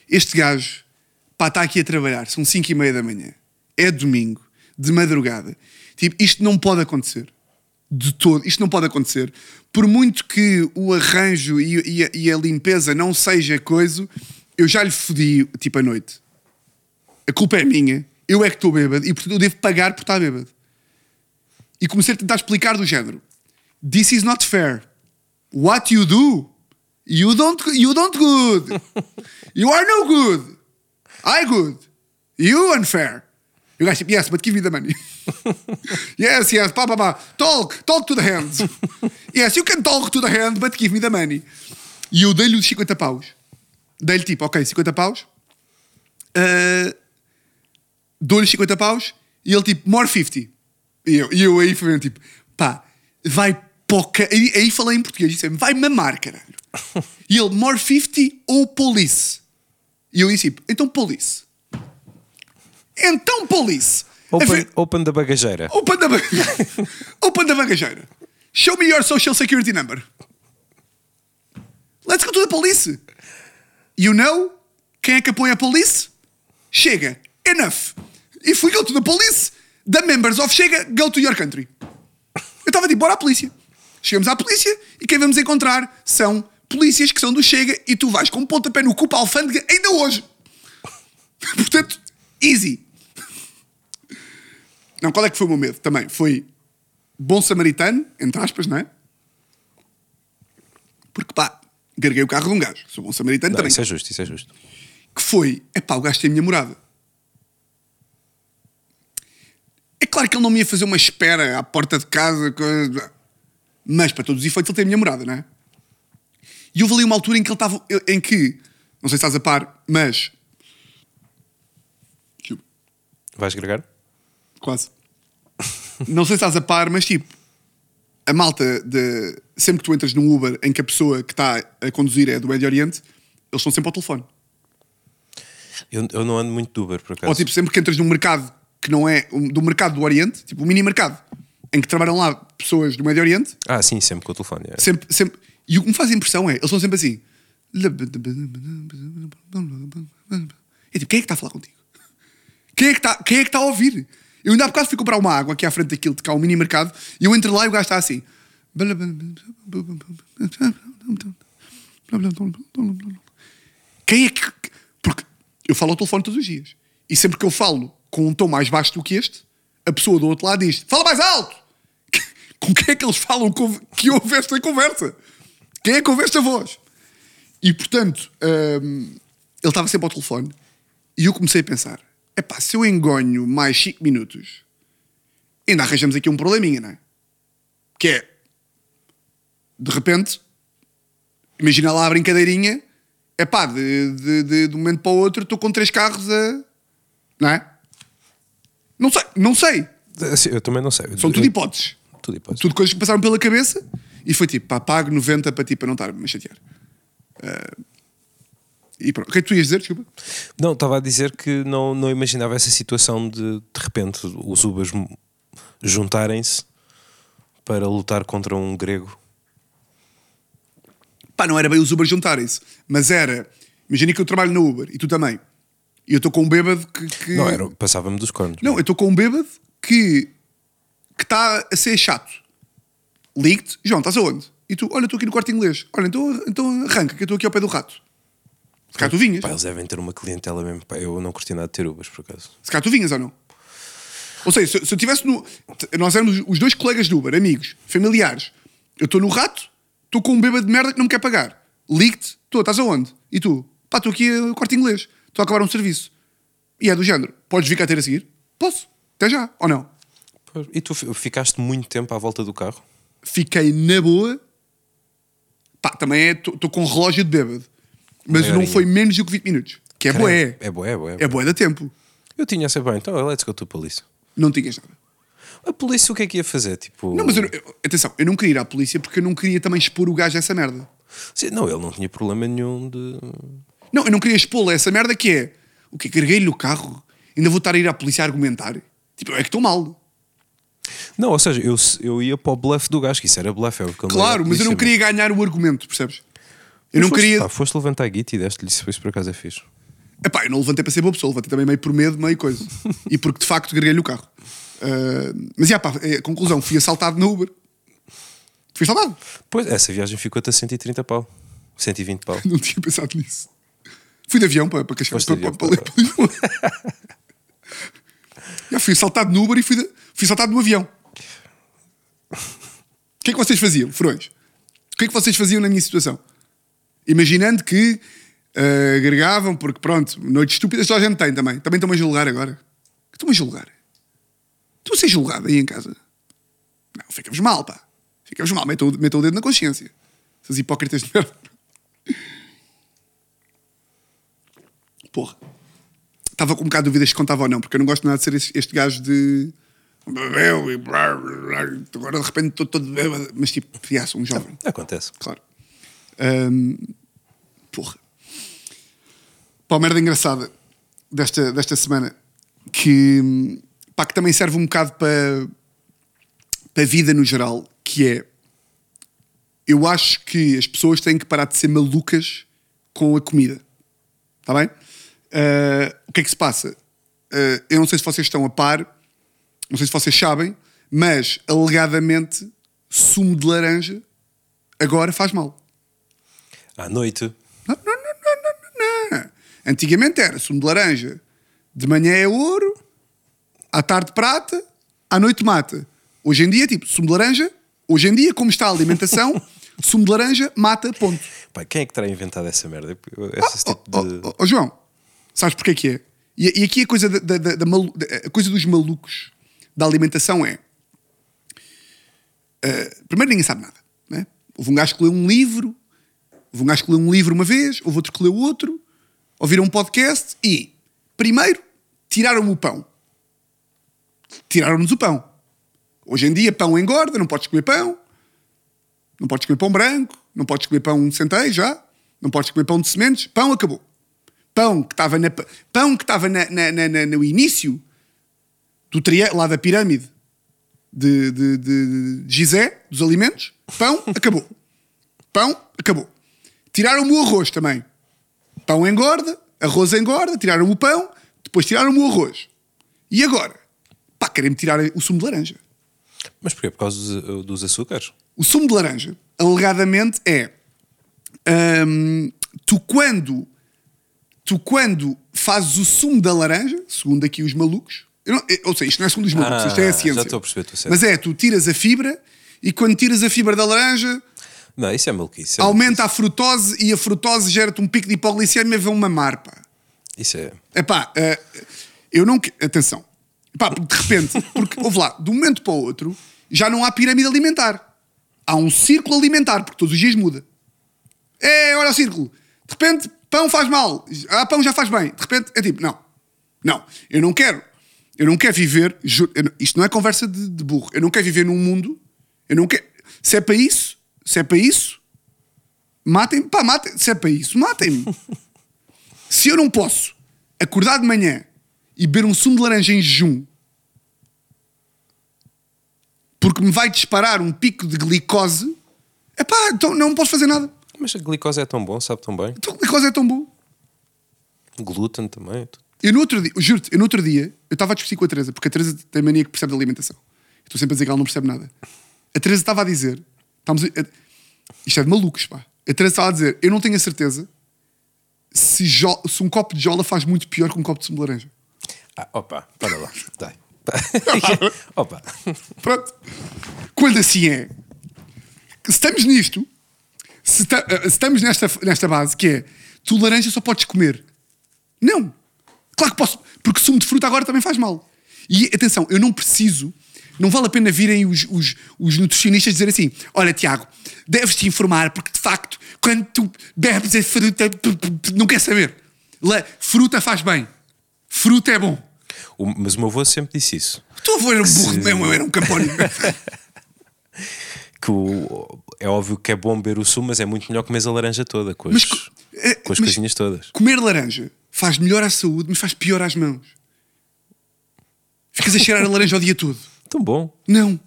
Este gajo, pá, está aqui a trabalhar. São 5 e meia da manhã. É domingo. De madrugada. Tipo, isto não pode acontecer. De todo. Isto não pode acontecer. Por muito que o arranjo e, e a, e a limpeza não seja coisa, eu já lhe fodi, tipo, a noite. A culpa é minha. Eu é que estou bêbado. E, portanto, eu devo pagar por estar bêbado. E comecei a tentar explicar do género. This is not fair. What you do, you don't, you don't good. [LAUGHS] You are no good. I good. You unfair. You guys, yes, but give me the money. [LAUGHS] yes, yes, pá, pá, pá. Talk, talk to the hand. [LAUGHS] yes, you can talk to the hand, but give me the money. E eu dei-lhe os 50 paus. Dei-lhe tipo, ok, 50 paus. Uh, dou-lhe 50 paus. E ele tipo, more 50. E eu, e eu aí fui tipo, pá, vai poca. Aí, aí falei em português, disse vai mamar, caralho. [LAUGHS] E ele, more 50 ou police? E eu disse, tipo, então police. Então police. Open, ver- open da bagageira. Open da, ba- [LAUGHS] open da bagageira. Show me your social security number. Let's go to the police. You know quem é que apoia a police? Chega. Enough. If we go to the police, the members of Chega go to your country. Eu estava tipo, bora à polícia. Chegamos à polícia e quem vamos encontrar são polícias que são do Chega e tu vais com um pontapé no cu para a alfândega ainda hoje. [LAUGHS] Portanto, easy. Não, qual é que foi o meu medo também? Foi bom samaritano, entre aspas, não é? Porque pá, garguei o carro de um gajo. Sou bom samaritano Não, também. isso é justo, isso é justo. Que foi, é pá, o gajo tem a minha morada. É claro que ele não me ia fazer uma espera à porta de casa, coisa, mas para todos os efeitos ele tem a minha morada, não é? E houve ali uma altura em que ele estava, em que, não sei se estás a par, mas. Vais agregar? Quase. Não sei se estás a par, mas tipo, a malta de. Sempre que tu entras num Uber em que a pessoa que está a conduzir é do Médio Oriente, eles estão sempre ao telefone. Eu, eu não ando muito de Uber, por acaso. Ou tipo, sempre que entras num mercado que não é do mercado do Oriente, tipo um mini mercado, em que trabalham lá pessoas do Médio Oriente, Ah, sim, sempre com o telefone. é. sempre, sempre. E o que me faz impressão é, eles são sempre assim. É tipo, quem é que está a falar contigo? Quem é que está, quem é que está a ouvir? Eu ainda há bocado fui comprar uma água aqui à frente daquilo, de cá, um mini mercado, e eu entro lá e o gajo está assim. Quem é que. Porque eu falo ao telefone todos os dias. E sempre que eu falo com um tom mais baixo do que este, a pessoa do outro lado diz: Fala mais alto! [LAUGHS] Com quem é que eles falam que houve esta conversa? Quem é que ouve esta voz? E portanto, hum, ele estava sempre ao telefone e eu comecei a pensar: epá, se eu engonho mais 5 minutos, ainda arranjamos aqui um probleminha, não é? Que é, de repente, imagina lá a brincadeirinha, epá, de, de, de, de um momento para o outro estou com três carros a. Não é? Não sei, não sei. Assim, Eu também não sei. São tudo hipóteses. Tudo hipótese. Tudo coisas que passaram pela cabeça e foi tipo, pá, pago 90 para ti para não estar-me a chatear. Ah, e pronto. O que é que tu ias dizer? Desculpa. Não, estava a dizer que não, não imaginava essa situação de de repente os Ubers juntarem-se para lutar contra um grego. Pá, não era bem os Uber juntarem-se, mas era. Imagina que eu trabalho na Uber e tu também. E eu estou com um bêbado que. que- Não, era, passava-me dos cornos. Não, eu estou com um bêbado que. que está a ser chato. Ligue-te, João, estás aonde? E tu, olha, estou aqui no quarto inglês. Olha, então, então arranca, que eu estou aqui ao pé do rato. Se cá tu vinhas. Pá, eles devem ter uma clientela mesmo. Pá, eu não curti nada de ter Ubers, por acaso. Se cá tu vinhas ou não? Ou seja, se, se eu estivesse no. Nós éramos os dois colegas de Uber, amigos, familiares. Eu estou no rato, estou com um bêbado de merda que não me quer pagar. Ligue-te, estou, estás aonde? E tu? Pá, estou aqui no quarto inglês, estou a acabar um serviço. E é do género, podes vir cá ter a seguir? Posso, até já, ou não? E tu fi- ficaste muito tempo à volta do carro? Fiquei na boa. Pá, também é. Estou com um relógio de bêbado. Mas não foi menos do que 20 minutos. Que é boé. É boé, é boé. É boé da tempo. Eu tinha essa bem, então let's go to polícia. Não tinhas nada. A polícia o que é que ia fazer? Tipo... Não, mas eu, eu- atenção, eu não queria ir à polícia porque eu não queria também expor o gajo a essa merda. Sim, não, ele não tinha problema nenhum de. Não, eu não queria expô-lo a essa merda que é o que carreguei-lhe o carro, ainda vou estar a ir à polícia a argumentar. Tipo, é que estou mal. Não, ou seja, eu, eu ia para o bluff do gajo, que isso era bluff, é o que eu não ia à Claro, mas eu não queria ganhar o argumento, percebes? Eu Mas não foste, queria. Pá, foste levantar a guita e deste-lhe isso, isso por acaso é fixe. Epá, eu não levantei para ser boa pessoa, levantei também meio por medo, meio coisa. [LAUGHS] e porque de facto carreguei-lhe o carro. Ah, mas já, pá, é, conclusão, fui assaltado no Uber. Fui assaltado. Pois, essa viagem ficou-te a 130 pau. 120 pau. [LAUGHS] Não tinha pensado nisso. Fui de avião para, para Cascais, para, para, para, para Lisboa. [LAUGHS] Já fui assaltado no Uber e fui, de- fui assaltado no avião. O que é que vocês faziam, furões? O que é que vocês faziam na minha situação? Imaginando que ah, agregavam, porque pronto, noites estúpidas toda a gente tem também. Também estão-me a julgar agora. Estão-me a julgar. Estão a ser julgado aí em casa. Não, ficamos mal, pá. Ficamos mal. Metam, metam o dedo na consciência. Essas hipócritas de merda. Porra. Estava com um bocado de dúvidas se contava ou não, porque eu não gosto nada de ser este, este gajo de. Bebeu e blá, blá. Agora de repente estou todo bêbado. Mas tipo, já, sou um jovem. Acontece. Claro. Ahm, porra. Pá, uma merda engraçada desta, desta semana que, pá, que também serve um bocado para, para a vida no geral, que é eu acho que as pessoas têm que parar de ser malucas com a comida. Está bem? Ah, o que é que se passa? Ah, eu não sei se vocês estão a par, não sei se vocês sabem, mas alegadamente sumo de laranja agora faz mal. À noite. Não. Antigamente era sumo de laranja. De manhã é ouro, à tarde prata, à noite mata. Hoje em dia, tipo, sumo de laranja, hoje em dia, como está a alimentação, [LAUGHS] sumo de laranja mata, ponto. Pá, quem é que terá inventado essa merda? Esse tipo Ó de. ó, ó, João, sabes porque é que é? E, e aqui a coisa, da, da- da- a coisa dos malucos da alimentação é. ah, primeiro, ninguém sabe nada. Né? Houve um gajo que leu um livro, houve um gajo que leu um livro uma vez, houve outro que leu outro, ouviram um podcast e, primeiro, tiraram-me o pão. Tiraram-nos o pão. Hoje em dia, pão engorda, não podes comer pão. Não podes comer pão branco, não podes comer pão de já, não podes comer pão de sementes, pão acabou. Pão que estava na, pão que estava na, na- na- no início do triângulo, lá da pirâmide de, de, de Gizé, dos alimentos, pão, acabou. Pão, acabou. Tiraram-me o arroz também. Pão engorda, arroz engorda, tiraram o pão, depois tiraram-me o arroz. E agora? Pá, querem-me tirar o sumo de laranja. Mas porquê? Por causa dos, dos açúcares? O sumo de laranja, alegadamente, é. hum, tu quando. Tu quando fazes o sumo da laranja, segundo aqui os malucos. não- ou seja, isto não é segundo os malucos, Ah, isto é a já ciência. estou a perceber, estou certo. Mas é, tu tiras a fibra e quando tiras a fibra da laranja, Não, isso é maluquice. é aumenta a frutose e a frutose gera-te um pico de hipoglicemia e mamar, pá. maluquice. Isso é. Epá, eh, eu não. Atenção. Epá, de repente, porque, ouve lá, de um momento para o outro, já não há pirâmide alimentar. Há um círculo alimentar, porque todos os dias muda. É, olha o círculo. De repente, pão faz mal. Ah, pão já faz bem. De repente, é tipo, não. Não, eu não quero. Eu não quero viver. não- isto não é conversa de, de burro. Eu não quero viver num mundo. Eu não quero. Se é para isso, se é para isso, matem-me. Pá, matem. Se é para isso, matem-me. [LAUGHS] Se eu não posso acordar de manhã e beber um sumo de laranja em jejum porque me vai disparar um pico de glicose, epá, então não posso fazer nada. Mas a glicose é tão bom, sabe tão bem. Então a glicose é tão bom. Glúten também. Eu no outro dia, juro-te, eu no outro dia, eu estava a discutir com a Teresa, porque a Teresa tem mania que percebe de alimentação. Eu Estou sempre a dizer que ela não percebe nada. A Teresa estava a dizer, estamos a- a- isto é de malucos, pá. A Teresa estava a dizer, eu não tenho a certeza se, jo- se um copo de jola faz muito pior que um copo de sumo de laranja. Ah, opa, para lá. [LAUGHS] Dai. [LAUGHS] opa. Pronto. Quando assim é, se estamos nisto, se, eh, se estamos nesta, nesta base que é tu laranja só podes comer. Não. Claro que posso, porque sumo de fruta agora também faz mal. E atenção, eu não preciso, não vale a pena virem os, os, os nutricionistas dizer assim: olha, Tiago, deves te informar, porque de facto, quando tu bebes a fruta, tu- tu- tu não quer saber. La- fruta faz bem. Fruta é bom. O- mas o meu avô sempre disse isso. Tu avô era um burro mesmo, eu era um campónio. [LAUGHS] Que o- é óbvio que é bom beber o sumo, mas é muito melhor comer a laranja toda, com as, Mas é, com as mas- coisinhas todas. Comer laranja faz melhor à saúde, mas faz pior às mãos. Ficas a cheirar a laranja o dia todo. Tão bom. Não.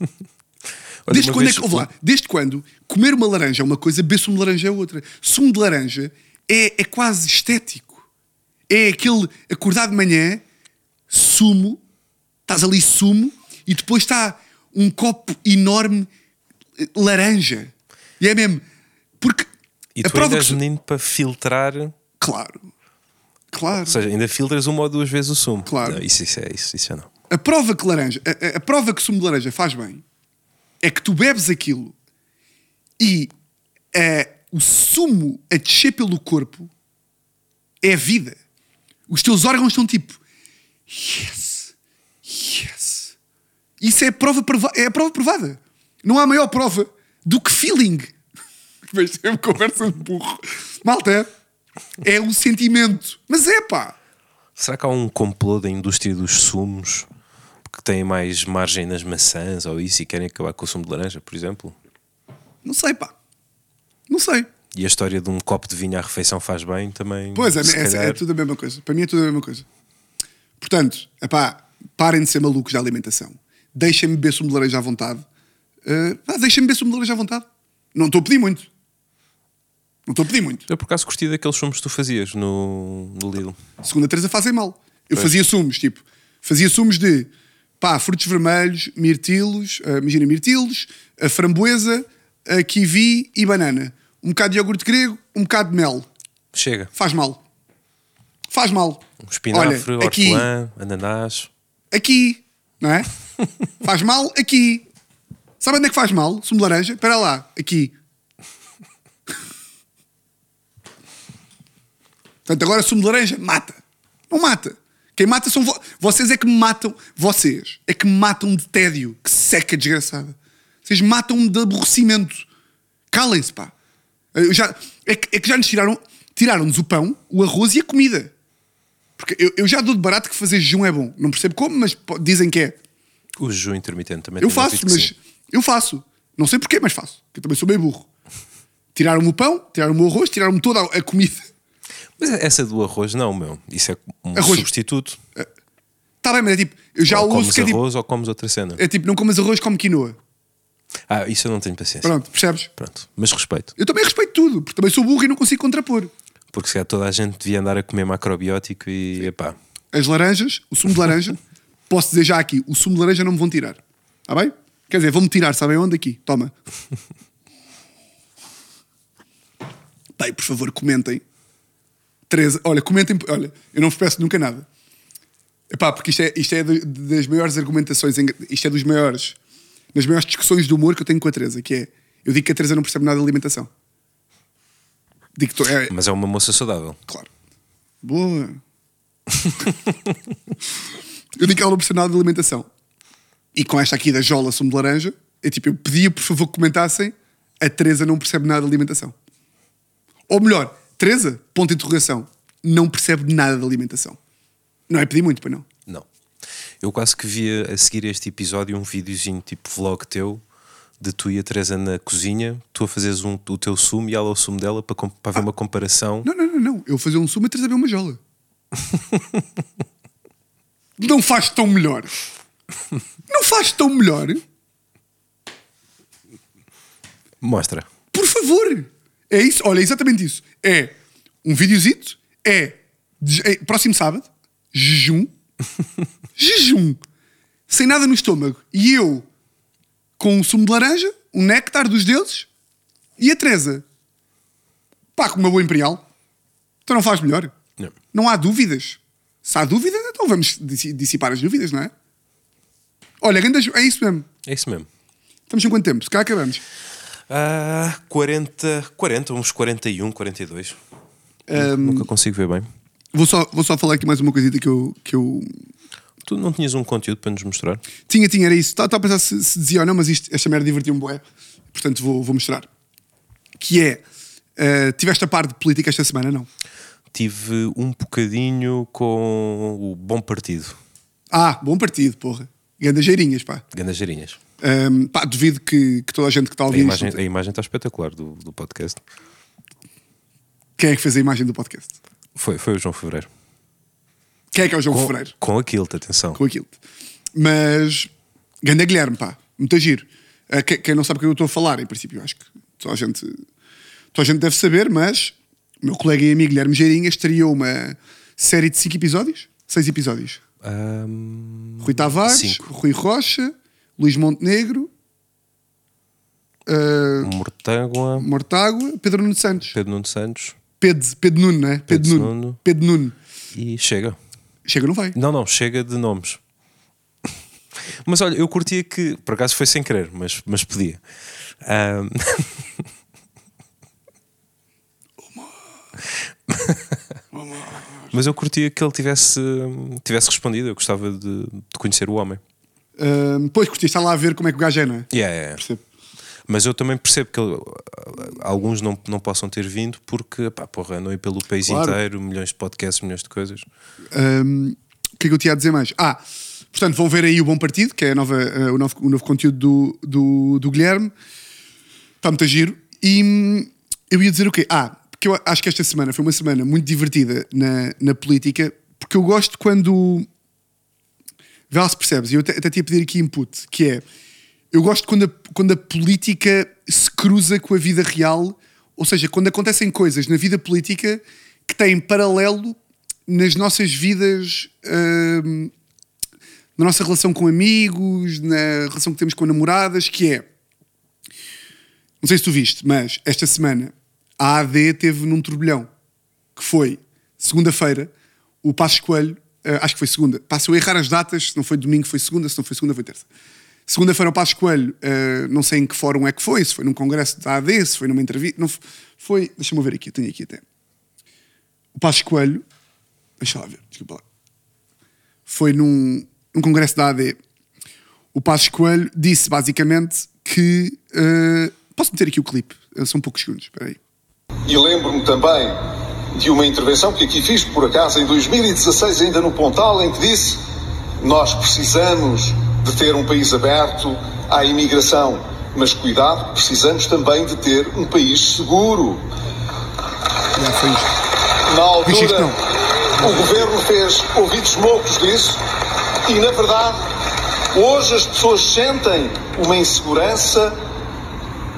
[LAUGHS] Olha, Desde quando, é vez- que, ouve lá, desde quando comer uma laranja é uma coisa, beber sumo de laranja é outra. Sumo de laranja é, é quase estético. É aquele acordar de manhã, sumo, estás ali sumo, e depois está um copo enorme laranja. E é mesmo. Porque E a tu prova ainda que menino para filtrar, ou Claro. Claro. seja, ainda filtras uma ou duas vezes o sumo. Claro. Não, isso, isso é isso, isso é não. A prova que laranja, a, a- a prova que sumo de laranja faz bem é que tu bebes aquilo e eh, o sumo a descer pelo corpo é a vida. Os teus órgãos estão tipo yes, yes. Isso é a prova, é a prova provada. Não há maior prova do que feeling. [LAUGHS] Mas sempre conversa de burro. Malta, é um sentimento. Mas é pá. Será que há um complô da indústria dos sumos que tem mais margem nas maçãs ou isso e querem acabar com o sumo de laranja, por exemplo? Não sei, pá. Não sei. E a história de um copo de vinho à refeição faz bem também. Pois é, é, é tudo a mesma coisa. Para mim é tudo a mesma coisa. Portanto, epá, parem de ser malucos da alimentação. Deixem-me beber sumo de laranja à vontade. Uh, pá, deixem-me beber sumo de laranja à vontade. Não estou a pedir muito. Não estou a pedir muito. Eu por acaso curti daqueles sumos que tu fazias no, no Lidl. Segunda a Teresa fazem mal. Eu fazia sumos, tipo, fazia sumos de pá, frutos vermelhos, mirtilos, ah, imagina mirtilos, a framboesa, a kiwi e banana. Um bocado de iogurte grego, um bocado de mel. Chega. Faz mal. Faz mal. Um espinafre, Olha, aqui, hortelã, ananás. aqui, não é? [LAUGHS] faz mal aqui. Sabe onde é que faz mal? Sumo de laranja? Espera lá, aqui. Portanto, agora sumo de laranja mata. Não mata. Quem mata são vo vocês é que me matam. Vocês é que me matam de tédio. Que seca desgraçada. Vocês matam-me de aborrecimento. Calem-se, pá. Eu já, é, que, é que já nos tiraram tiraram-nos o pão, o arroz e a comida. Porque eu, eu já dou de barato que fazer jejum é bom. Não percebo como, mas dizem que é. O jejum intermitente também. Eu faço, mas sim. Eu faço. Não sei porquê, mas faço. Porque eu também sou meio burro. Tiraram-me o pão, tiraram-me o arroz, tiraram-me toda a comida. Mas essa do arroz, não, meu. Isso é um Arroz. substituto. Está bem, mas é tipo, eu já ou ouço comes que é tipo, arroz ou comes outra cena. é tipo, não comes arroz, come quinoa. Ah, isso eu não tenho paciência. Pronto, percebes? Pronto. Mas respeito. Eu também respeito tudo, porque também sou burro e não consigo contrapor. Porque se calhar toda a gente devia andar a comer macrobiótico e epá. As laranjas, o sumo de laranja, [LAUGHS] posso dizer já aqui, o sumo de laranja não me vão tirar. Está bem? Quer dizer, vão-me tirar, sabem onde? Aqui. Toma. Bem, por favor, comentem. Teresa, olha, comentem. Olha, eu não vos peço nunca nada. Epá, porque isto é, isto é de- das maiores argumentações, isto é dos maiores, das maiores discussões de humor que eu tenho com a Teresa, que é, eu digo que a Teresa não percebe nada de alimentação. Digo que é, Mas é uma moça saudável. Claro. Boa. [LAUGHS] eu digo que ela não precisa nada de alimentação. E com esta aqui da Jola sumo de laranja, é tipo, eu pedia por favor que comentassem a Teresa não percebe nada de alimentação. Ou melhor, Teresa, ponto de interrogação, não percebe nada de alimentação. Não é pedir muito, para não. Não. Eu quase que via a seguir este episódio um videozinho tipo vlog teu de tu e a Teresa na cozinha, tu a fazeres um, o teu sumo e ela o sumo dela para, para ver uma comparação. Não, não, não, não. Eu fazer um sumo e a Teresa beber uma jola. [LAUGHS] não faz tão melhor. Não faz tão melhor. Mostra. Por favor! É isso, olha, é exatamente isso. É um videozito, é, é próximo sábado, jejum, [LAUGHS] jejum, sem nada no estômago. E eu com um sumo de laranja, um néctar dos deuses, e a Teresa, pá, com uma boa imperial. Então não faz melhor. Não. Não há dúvidas. Se há dúvidas, então vamos dissi- dissipar as dúvidas, não é? Olha, grandes, é isso mesmo. É isso mesmo. Estamos em quanto tempo? Se cá acabamos. Ah, 40, 40, uns 41, 42. Nunca consigo ver bem. Vou só, vou só falar aqui mais uma coisita que eu, que eu Tu não tinhas um conteúdo para nos mostrar? Tinha, tinha, era isso. Estava a pensar se, se dizia ou não, mas isto, esta merda divertiu-me bué. Portanto, vou, vou mostrar. Que é, eh, tiveste a par de política esta semana, não? Tive um bocadinho com o Bom Partido, Ah, bom partido, porra. Ganda geirinhas, pá. Gandajeirinhas. Ahm, pá, duvido que, que toda a gente que está a A ouvir imagem, isto... a imagem está espetacular do, do podcast. Quem é que fez a imagem do podcast? Foi, foi o João Fevereiro. Quem é que é o João Com, Ferreiro? com aquilo, atenção. Com aquilo. Mas, Ganda Guilherme, pá. Muito giro. Ah, que- quem não sabe o que eu estou a falar, em princípio, acho que toda a gente, toda a gente deve saber, mas o meu colega e amigo Guilherme Geirinha estreou uma série de cinco episódios? Seis episódios. Ahm, Rui Tavares, Cinco. Rui Rocha, Luís Montenegro, uh, Mortágua, Mortágua, Pedro Nuno Santos. Pedro Nuno Santos Pedro, Pedro Nuno, não é? Pedro, Pedro Nuno. Nuno. Pedro Nuno. e chega. Chega, não vai. Não, não, chega de nomes. [LAUGHS] Mas olha, eu curtia que, por acaso foi sem querer, mas, mas podia. Ahm, [LAUGHS] mas eu curtia que ele tivesse, tivesse respondido. Eu gostava de, de conhecer o homem. Uh, depois curti, está lá a ver como é que o gajo é, não é? Yeah, yeah. Percebo. Mas eu também percebo que ele- alguns não, não possam ter vindo porque, pá, porra, não ir pelo país Claro. inteiro, milhões de podcasts, milhões de coisas. Um, o que é que eu tinha a dizer mais? Ah, portanto, vão ver aí o Bom Partido, que é nova, uh, o, novo, o novo conteúdo do, do, do Guilherme. Está muito a giro. E hum, eu ia dizer o quê? Ah, porque eu acho que esta semana foi uma semana muito divertida na, na política, porque eu gosto quando. Vê se percebes, e eu até, até te ia pedir aqui input, que é. Eu gosto quando a, quando a política se cruza com a vida real, ou seja, quando acontecem coisas na vida política que têm paralelo nas nossas vidas, hum, na nossa relação com amigos, na relação que temos com namoradas, que é. Não sei se tu viste, mas esta semana a AD teve num turbilhão que foi segunda-feira, o Passos Coelho, eh, acho que foi segunda, passo a errar as datas, se não foi domingo foi segunda, se não foi segunda foi terça. Segunda-feira o Passos Coelho, eh, não sei em que fórum é que foi, se foi num congresso da AD, se foi numa entrevista, não foi, deixa-me ver aqui, eu tenho aqui até. O Passos Coelho, deixa lá ver, desculpa lá. Foi num, num congresso da AD. O Passos Coelho disse basicamente que. eh, posso meter aqui o clipe? São poucos segundos, espera aí. E lembro-me também de uma intervenção que aqui fiz, por acaso, em 2016, ainda no Pontal, em que disse: Nós precisamos de ter um país aberto à imigração, mas cuidado, precisamos também de ter um país seguro. Já foi isto. Na isto altura, não. o governo fez ouvidos moucos disso e, na verdade, hoje as pessoas sentem uma insegurança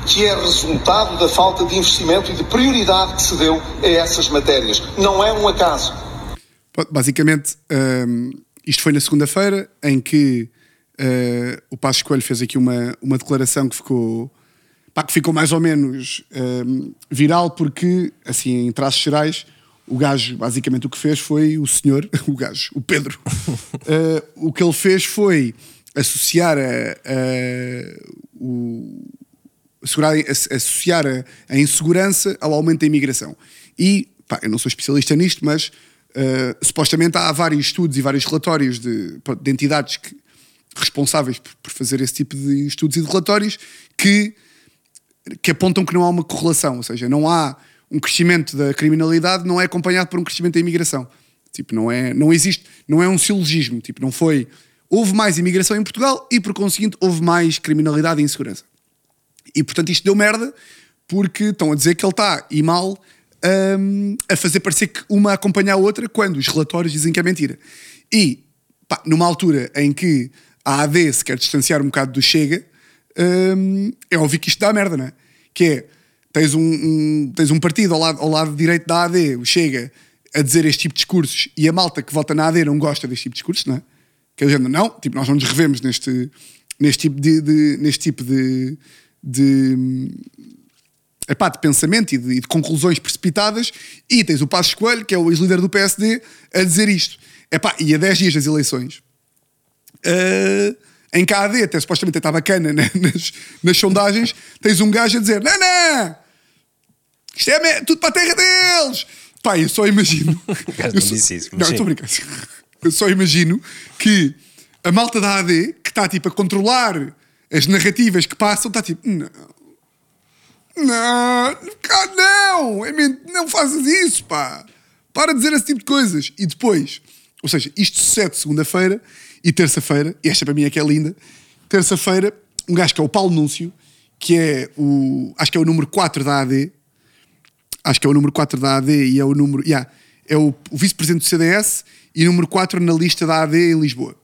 que é resultado da falta de investimento e de prioridade que se deu a essas matérias. Não é um acaso. Basicamente, hum, isto foi na segunda-feira em que uh, o Passos Coelho fez aqui uma, uma declaração que ficou, pá, que ficou mais ou menos hum, viral, porque, assim, em traços gerais, o gajo, basicamente, o que fez foi o senhor, [LAUGHS] o gajo, o Pedro, uh, [LAUGHS] o que ele fez foi associar a, a- o, ass- associar a, a insegurança ao aumento da imigração. E, pá, eu não sou especialista nisto, mas eh, supostamente há vários estudos e vários relatórios de, de entidades que- responsáveis por, por fazer esse tipo de estudos e de relatórios que, que apontam que não há uma correlação, ou seja, não há um crescimento da criminalidade não é acompanhado por um crescimento da imigração. Tipo, não é, não existe, não é um silogismo, tipo, não foi houve mais imigração em Portugal e por conseguinte houve mais criminalidade e insegurança. E portanto isto deu merda porque estão a dizer que ele está e mal hum, a fazer parecer que uma acompanha a outra quando os relatórios dizem que é mentira. E pá, numa altura em que a AD se quer distanciar um bocado do Chega, hum, é óbvio que isto dá merda, não é? Que é, tens um, um- tens um partido ao lado, ao lado direito da AD, o Chega, a dizer este tipo de discursos e a malta que vota na AD não gosta deste tipo de discursos, não é? Que o género, não, tipo, nós não nos revemos neste, neste tipo de, de- neste tipo de, de, epá, de pensamento e de, e de conclusões precipitadas e tens o Passos Coelho, que é o ex-líder do PSD, a dizer isto. Epá, e a 10 dias das eleições, eh, em que a AD até supostamente está bacana né, [LAUGHS] nas, nas sondagens, tens um gajo a dizer: não, não, isto é tudo para a terra deles. Pá, eu só imagino. [LAUGHS] eu não só- disse isso, Não, estou a brincar. Eu só imagino que a malta da AD, que está tipo a controlar as narrativas que passam, está tipo: não, não, não, é não fazes isso, pá. Para dizer esse tipo de coisas. E depois, ou seja, isto sucede segunda-feira e terça-feira, e esta para mim é que é linda. Terça-feira, um gajo que é o Paulo Núncio, que é o, acho que é o número 4 da AD, acho que é o número 4 da AD e é o número, yeah, é o, o vice-presidente do CDS e número 4 na lista da AD em Lisboa.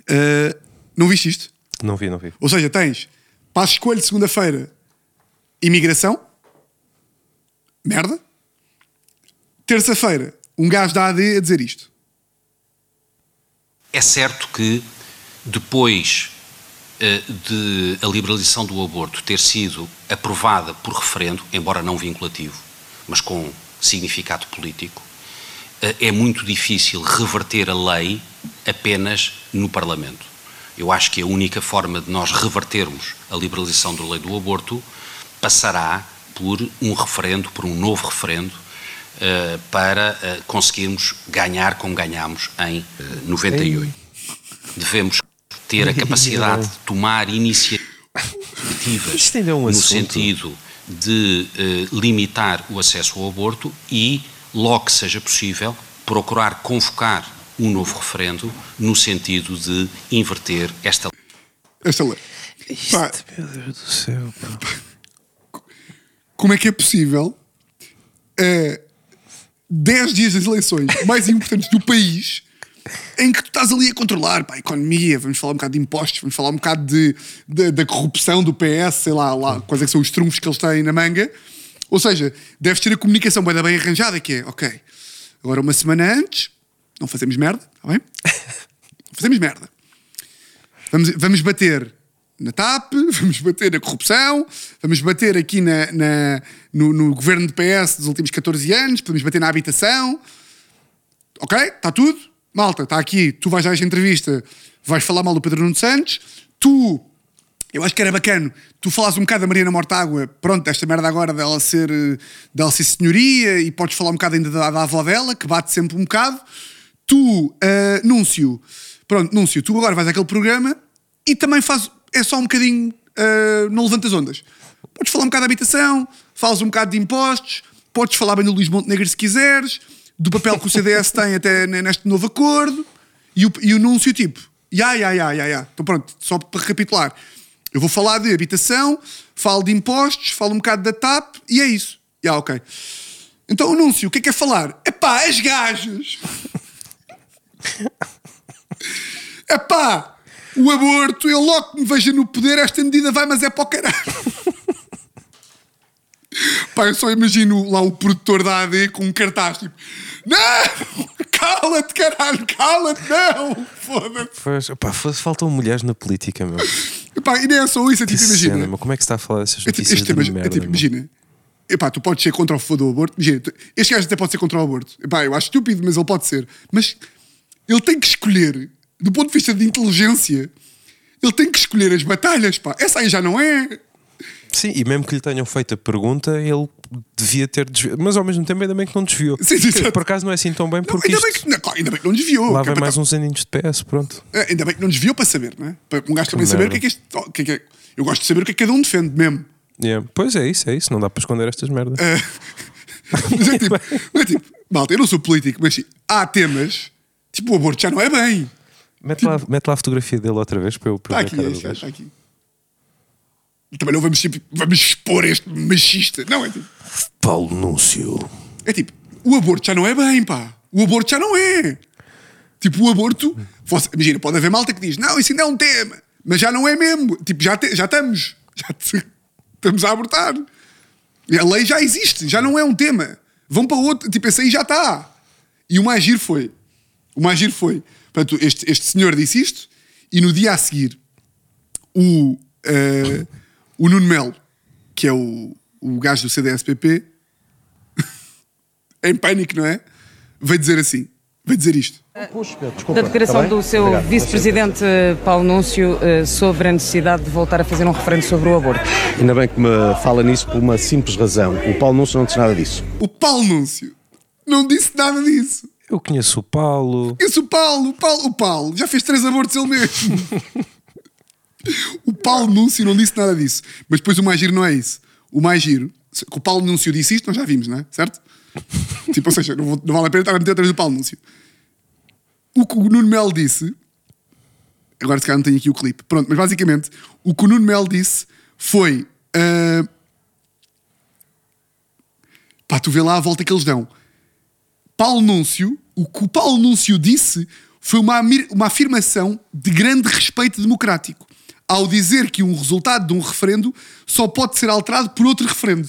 Uh, não viste isto? Não vi, não vi. Ou seja, tens passo escolho de segunda-feira, imigração, merda. Terça-feira, um gajo da AD a dizer isto. É certo que depois eh, de a liberalização do aborto ter sido aprovada por referendo, embora não vinculativo, mas com significado político, eh, é muito difícil reverter a lei apenas no Parlamento. Eu acho que a única forma de nós revertermos a liberalização da lei do aborto passará por um referendo, por um novo referendo, eh, para eh, conseguirmos ganhar como ganhámos em eh, 98. Devemos ter a [LAUGHS] capacidade de tomar iniciativas é um no sentido de limitar o acesso ao aborto e, logo que seja possível, procurar convocar um novo referendo no sentido de inverter esta Esta lei. Pá, Meu Deus do céu. como é que é possível eh, 10 dias das eleições mais importantes do país em que tu estás ali a controlar pá, a economia, vamos falar um bocado de impostos, vamos falar um bocado de, de- da corrupção do PS, sei lá, lá quais é que são os trunfos que eles têm na manga. Ou seja, deves ter a comunicação bem, bem arranjada, que é, ok, agora uma semana antes, não fazemos merda, está bem? Não fazemos merda. Vamos, vamos bater na TAP, [LAUGHS] vamos bater na corrupção, vamos bater aqui na, na- no, no governo de PS dos últimos 14 anos, podemos bater na habitação. Ok? Está tudo? Malta, está aqui. Tu vais dar esta entrevista, vais falar mal do Pedro Nuno Santos. Tu, eu acho que era bacana, tu falas um bocado da Mariana Mortágua, pronto, esta merda agora dela ser, eh, dela ser senhoria, e podes falar um bocado ainda da, da avó dela, que bate sempre um bocado. Tu, eh, Núncio, pronto, Núncio, tu agora vais àquele programa e também faz, é só um bocadinho, eh, não levantas ondas. Podes falar um bocado de habitação, falas um bocado de impostos, podes falar bem do Luís Montenegro se quiseres, do papel que o CDS tem até ne- neste novo acordo, e o, e o Núncio tipo, ya, ya, ya, ya, ya. Então pronto, só para recapitular. Eu vou falar de habitação, falo de impostos, falo um bocado da TAP e é isso. Ya, ok. Então, anúncio, o que é que é falar? Epá, as gajas. [LAUGHS] Epá, o aborto, eu logo que me veja no poder, esta medida vai, mas é para o caralho. [LAUGHS] Pá, eu só imagino lá o produtor da AD com um cartaz tipo: Não! Cala-te, caralho, cala-te, não! Foda-se. Pois, pá, faltam mulheres na política, meu. Epá, e nem é só isso, é tipo, cena, imagina. meu. Como é que se está a falar dessas É tipo, notícias este de é merda? tipo, meu? imagina. Epá, tu podes ser contra o favor do aborto. Imagina, este gajo até pode ser contra o aborto. Epá, eu acho estúpido, mas ele pode ser. Mas ele tem que escolher, do ponto de vista de inteligência, ele tem que escolher as batalhas, pá. Essa aí já não é. Sim, e mesmo que lhe tenham feito a pergunta, ele devia ter desviado. Mas ao mesmo tempo, ainda bem que não desviou. Sim, sim, sim. Por acaso não é assim tão bem, Não, porque ainda, isto bem que, não, claro, ainda bem que não desviou. lá é vem mais tá- uns aninhos de PS, pronto. É, Ainda bem que não desviou para saber, não é? Para um gajo também saber o que é que este. o que é que é- Eu gosto de saber o que é que cada um defende mesmo. Yeah. Pois é isso, é isso. Não dá para esconder estas merdas. [LAUGHS] Mas é tipo, [LAUGHS] é tipo, malta, eu não sou político, mas há temas, tipo, o aborto já não é bem. Mete, lá, mete lá a fotografia dele outra vez para eu para Está ver aqui, é, está, aqui. E também não vamos, tipo, vamos expor este machista. Não, é tipo, Paulo Núncio. é tipo, o aborto já não é bem, pá. O aborto já não é. Tipo, o aborto, você- imagina, pode haver malta que diz, não, isso ainda é um tema, mas já não é mesmo. Tipo, já, te- já estamos, [LAUGHS] já te- estamos a abortar. E a lei já existe, já não é um tema. Vão para outro, tipo, esse aí já está. E o mais giro foi, o mais giro foi, portanto, este, este senhor disse isto, e no dia a seguir, o, eh, o Nuno Melo, que é o, o gajo do CDSPP, [LAUGHS] em pânico, não é? Veio dizer assim, veio dizer isto. Da declaração do seu vice-presidente eh, Paulo Núncio eh, sobre a necessidade de voltar a fazer um referendo sobre o aborto. Ainda bem que me fala nisso por uma simples razão. O Paulo Núncio não diz nada disso. O Paulo Núncio não disse nada disso. Eu conheço o Paulo. Esse o Paulo, o Paulo, o Paulo já fez três abortos ele mesmo. o Paulo Núncio não disse nada disso. Mas depois o mais giro não é isso. O mais giro, que o Paulo Núncio disse isto, nós já vimos, não é? Certo? tipo, ou seja, não, vou- não vale a pena estar a meter atrás do Paulo Núncio. O que o Nuno Melo disse, agora se calhar não tenho aqui o clipe, pronto, mas basicamente o que o Nuno Melo disse foi. ah, pá, tu vê lá a volta que eles dão. Paulo Núncio, o que o Paulo Núncio disse foi uma, uma afirmação de grande respeito democrático, ao dizer que um resultado de um referendo só pode ser alterado por outro referendo.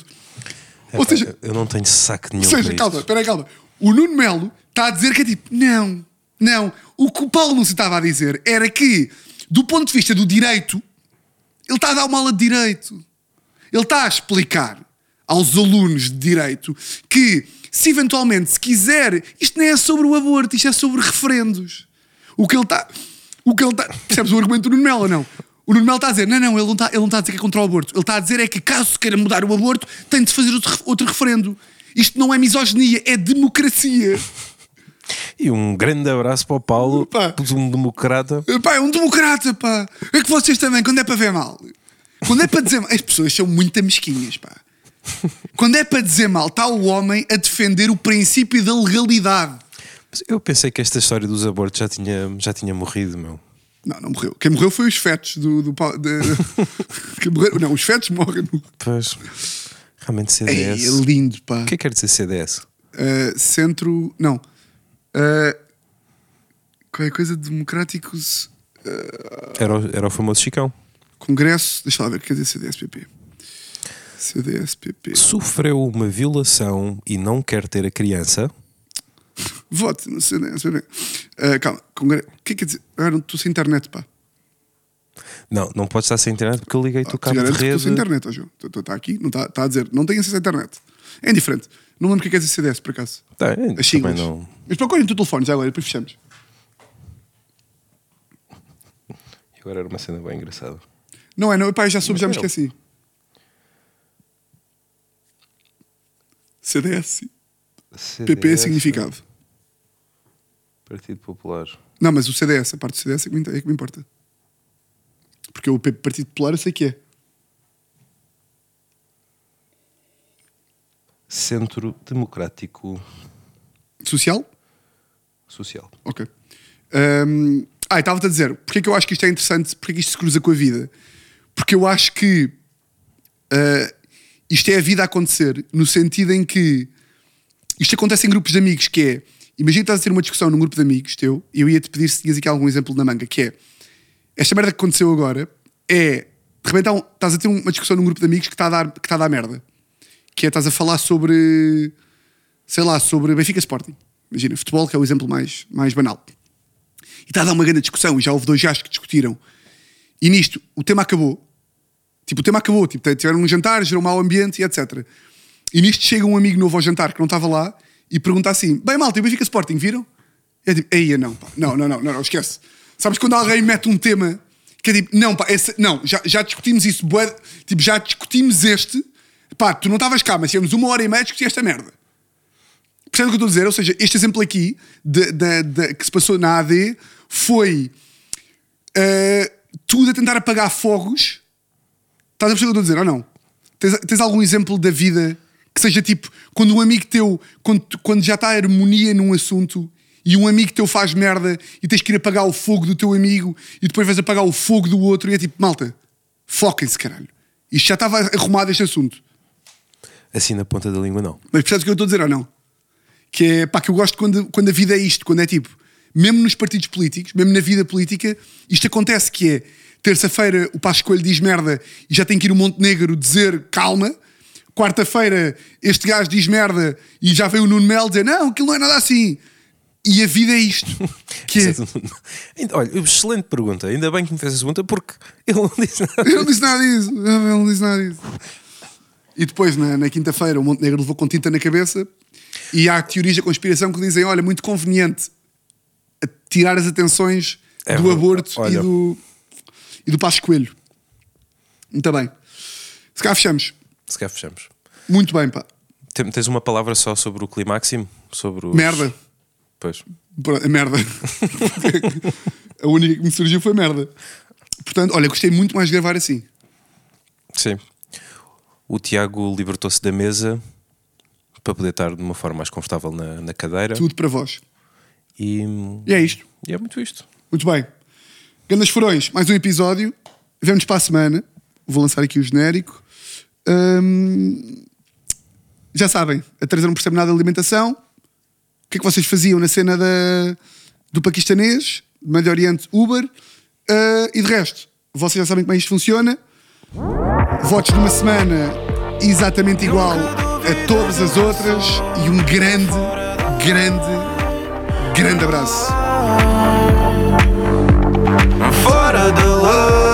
Ou Epá, seja, eu não tenho saco nenhum ou seja, calma, espera calma. O Nuno Melo está a dizer que é tipo, não, não. O que o Paulo Núncio estava a dizer era que, do ponto de vista do direito, ele está a dar uma aula de direito. Ele está a explicar aos alunos de direito que, se eventualmente se quiser, isto nem é sobre o aborto, isto é sobre referendos. O que ele está. O que ele está. Percebes o argumento do Nuno Melo ou não? O Nuno Melo está a dizer: não, não, ele não está, ele não está a dizer que é contra o aborto. Ele está a dizer é que, caso queira mudar o aborto, tem de fazer outro, outro referendo. Isto não é misoginia, é democracia. E um grande abraço para o Paulo, Pá. um democrata. Pá, é um democrata, pá. É que vocês também, quando é para ver mal, quando é para dizer mal, as pessoas são muito mesquinhas, pá. Quando é para dizer mal, está o homem a defender o princípio da legalidade. Mas eu pensei que esta história dos abortos já tinha, já tinha morrido, meu. Não, não morreu. Quem morreu foi os fetos do. do, de- [LAUGHS] Quem morreu- não, os fetos morrem. Pois, realmente CDS. é lindo, pá. O que é que quer dizer CDS? Uh, centro. Não. Uh, qualquer coisa democráticos. Era o, era o famoso Chicão. Congresso. Deixa lá ver o que quer dizer CDSPP. CDSPP. Sofreu uma violação e não quer ter a criança. Vote no CDSPP. Uh, calma. Congre... O que é que quer dizer? Ah, não estou sem internet, pá. Não, não pode estar sem internet porque eu liguei-te o Ah, cabo de que estou rede. sem internet, João. Está aqui, não está está a dizer. Não tem acesso à internet. É indiferente. Não lembro o que é que quer dizer CDS, por acaso. Tá, As também não. Mas procurem no teu telefone já agora, depois fechamos. E Agora era uma cena bem engraçada. Não é, não. Pá, já soube, já me Não. esqueci. CDS. PP é significado. Partido Popular. Não, mas o CDS, a parte do CDS é que me, é que me importa. Porque o Partido Popular eu sei que é. Centro Democrático Social? Social. Ok. Hum, ah, estava-te a dizer, porque é que eu acho que isto é interessante, porque é que isto se cruza com a vida? Porque eu acho que ah, isto é a vida a acontecer, no sentido em que isto acontece em grupos de amigos, que é, imagina que estás a ter uma discussão num grupo de amigos teu, e eu ia-te pedir se tinhas aqui algum exemplo na manga, que é, esta merda que aconteceu agora é, de repente estás a ter uma discussão num grupo de amigos que está a dar, que está a dar merda. Que é, estás a falar sobre, sei lá, sobre Benfica Sporting. Imagina, futebol, que é o exemplo mais, mais banal. E está a dar uma grande discussão, e já houve dois gajos que discutiram. E nisto, o tema acabou. Tipo, o tema acabou. Tipo, tiveram um jantar, gerou um mau ambiente e etc. E nisto chega um amigo novo ao jantar que não estava lá e pergunta assim: Bem, malta, e o Benfica Sporting, viram? É tipo, eia, não, pá. Não, não, não, não, esquece. Sabes quando alguém mete um tema que é tipo, não, pá, esse- não, já, já discutimos isso, bué, tipo, já discutimos este, pá, tu não estavas cá, mas tivemos uma hora e meia a discutir esta merda. Percebe o que eu estou a dizer? Ou seja, este exemplo aqui de, de- de- que se passou na AD foi uh, tudo a tentar apagar fogos. Estás a perceber o que eu estou a dizer ou não? Tens, tens algum exemplo da vida que seja tipo quando um amigo teu, quando, quando já está a harmonia num assunto e um amigo teu faz merda e tens que ir apagar o fogo do teu amigo e depois vais apagar o fogo do outro e é tipo, malta, foquem-se, caralho. Isto já estava arrumado este assunto. Assim na ponta da língua, não. Mas percebes o que eu estou a dizer ou não? Que é pá, que eu gosto quando, quando a vida é isto, quando é tipo, mesmo nos partidos políticos, mesmo na vida política, isto acontece que é terça-feira o Passo Coelho diz merda e já tem que ir o Montenegro dizer calma. Quarta-feira este gajo diz merda e já veio o Nuno Melo dizer não, aquilo não é nada assim. E a vida é isto. [LAUGHS] Que é, Olha, excelente pergunta. Ainda bem que me fez essa pergunta porque [LAUGHS] ele não disse nada. Eu não disse nada disso. Eu não disse nada disso. E depois, na, na quinta-feira, o Montenegro levou com tinta na cabeça e há teorias da conspiração que dizem: olha, muito conveniente tirar as atenções É do aborto e Olha. do, e do Passo Coelho. Muito bem. Se cá fechamos. Se calhar fechamos. Muito bem, pá. Tem- Tens uma palavra só sobre o climáximo? Sobre os... Merda. Pois. Pronto, é merda. [LAUGHS] a única que me surgiu foi merda. Portanto, olha, gostei muito mais de gravar assim. Sim. O Tiago libertou-se da mesa para poder estar de uma forma mais confortável na, na cadeira. Tudo para vós. E, E é isto. e é muito isto. Muito bem. Grandes Furões, mais um episódio. Vemos para a semana. Vou lançar aqui o genérico. Hum, já sabem, a Teresa não percebe nada de alimentação. O que é que vocês faziam na cena da, do paquistanês, do Médio Oriente, Uber? Ah, e de resto, vocês já sabem como é isto funciona. Votos de uma semana exatamente igual a todas as outras. E um grande, grande, grande abraço. Fora de lei.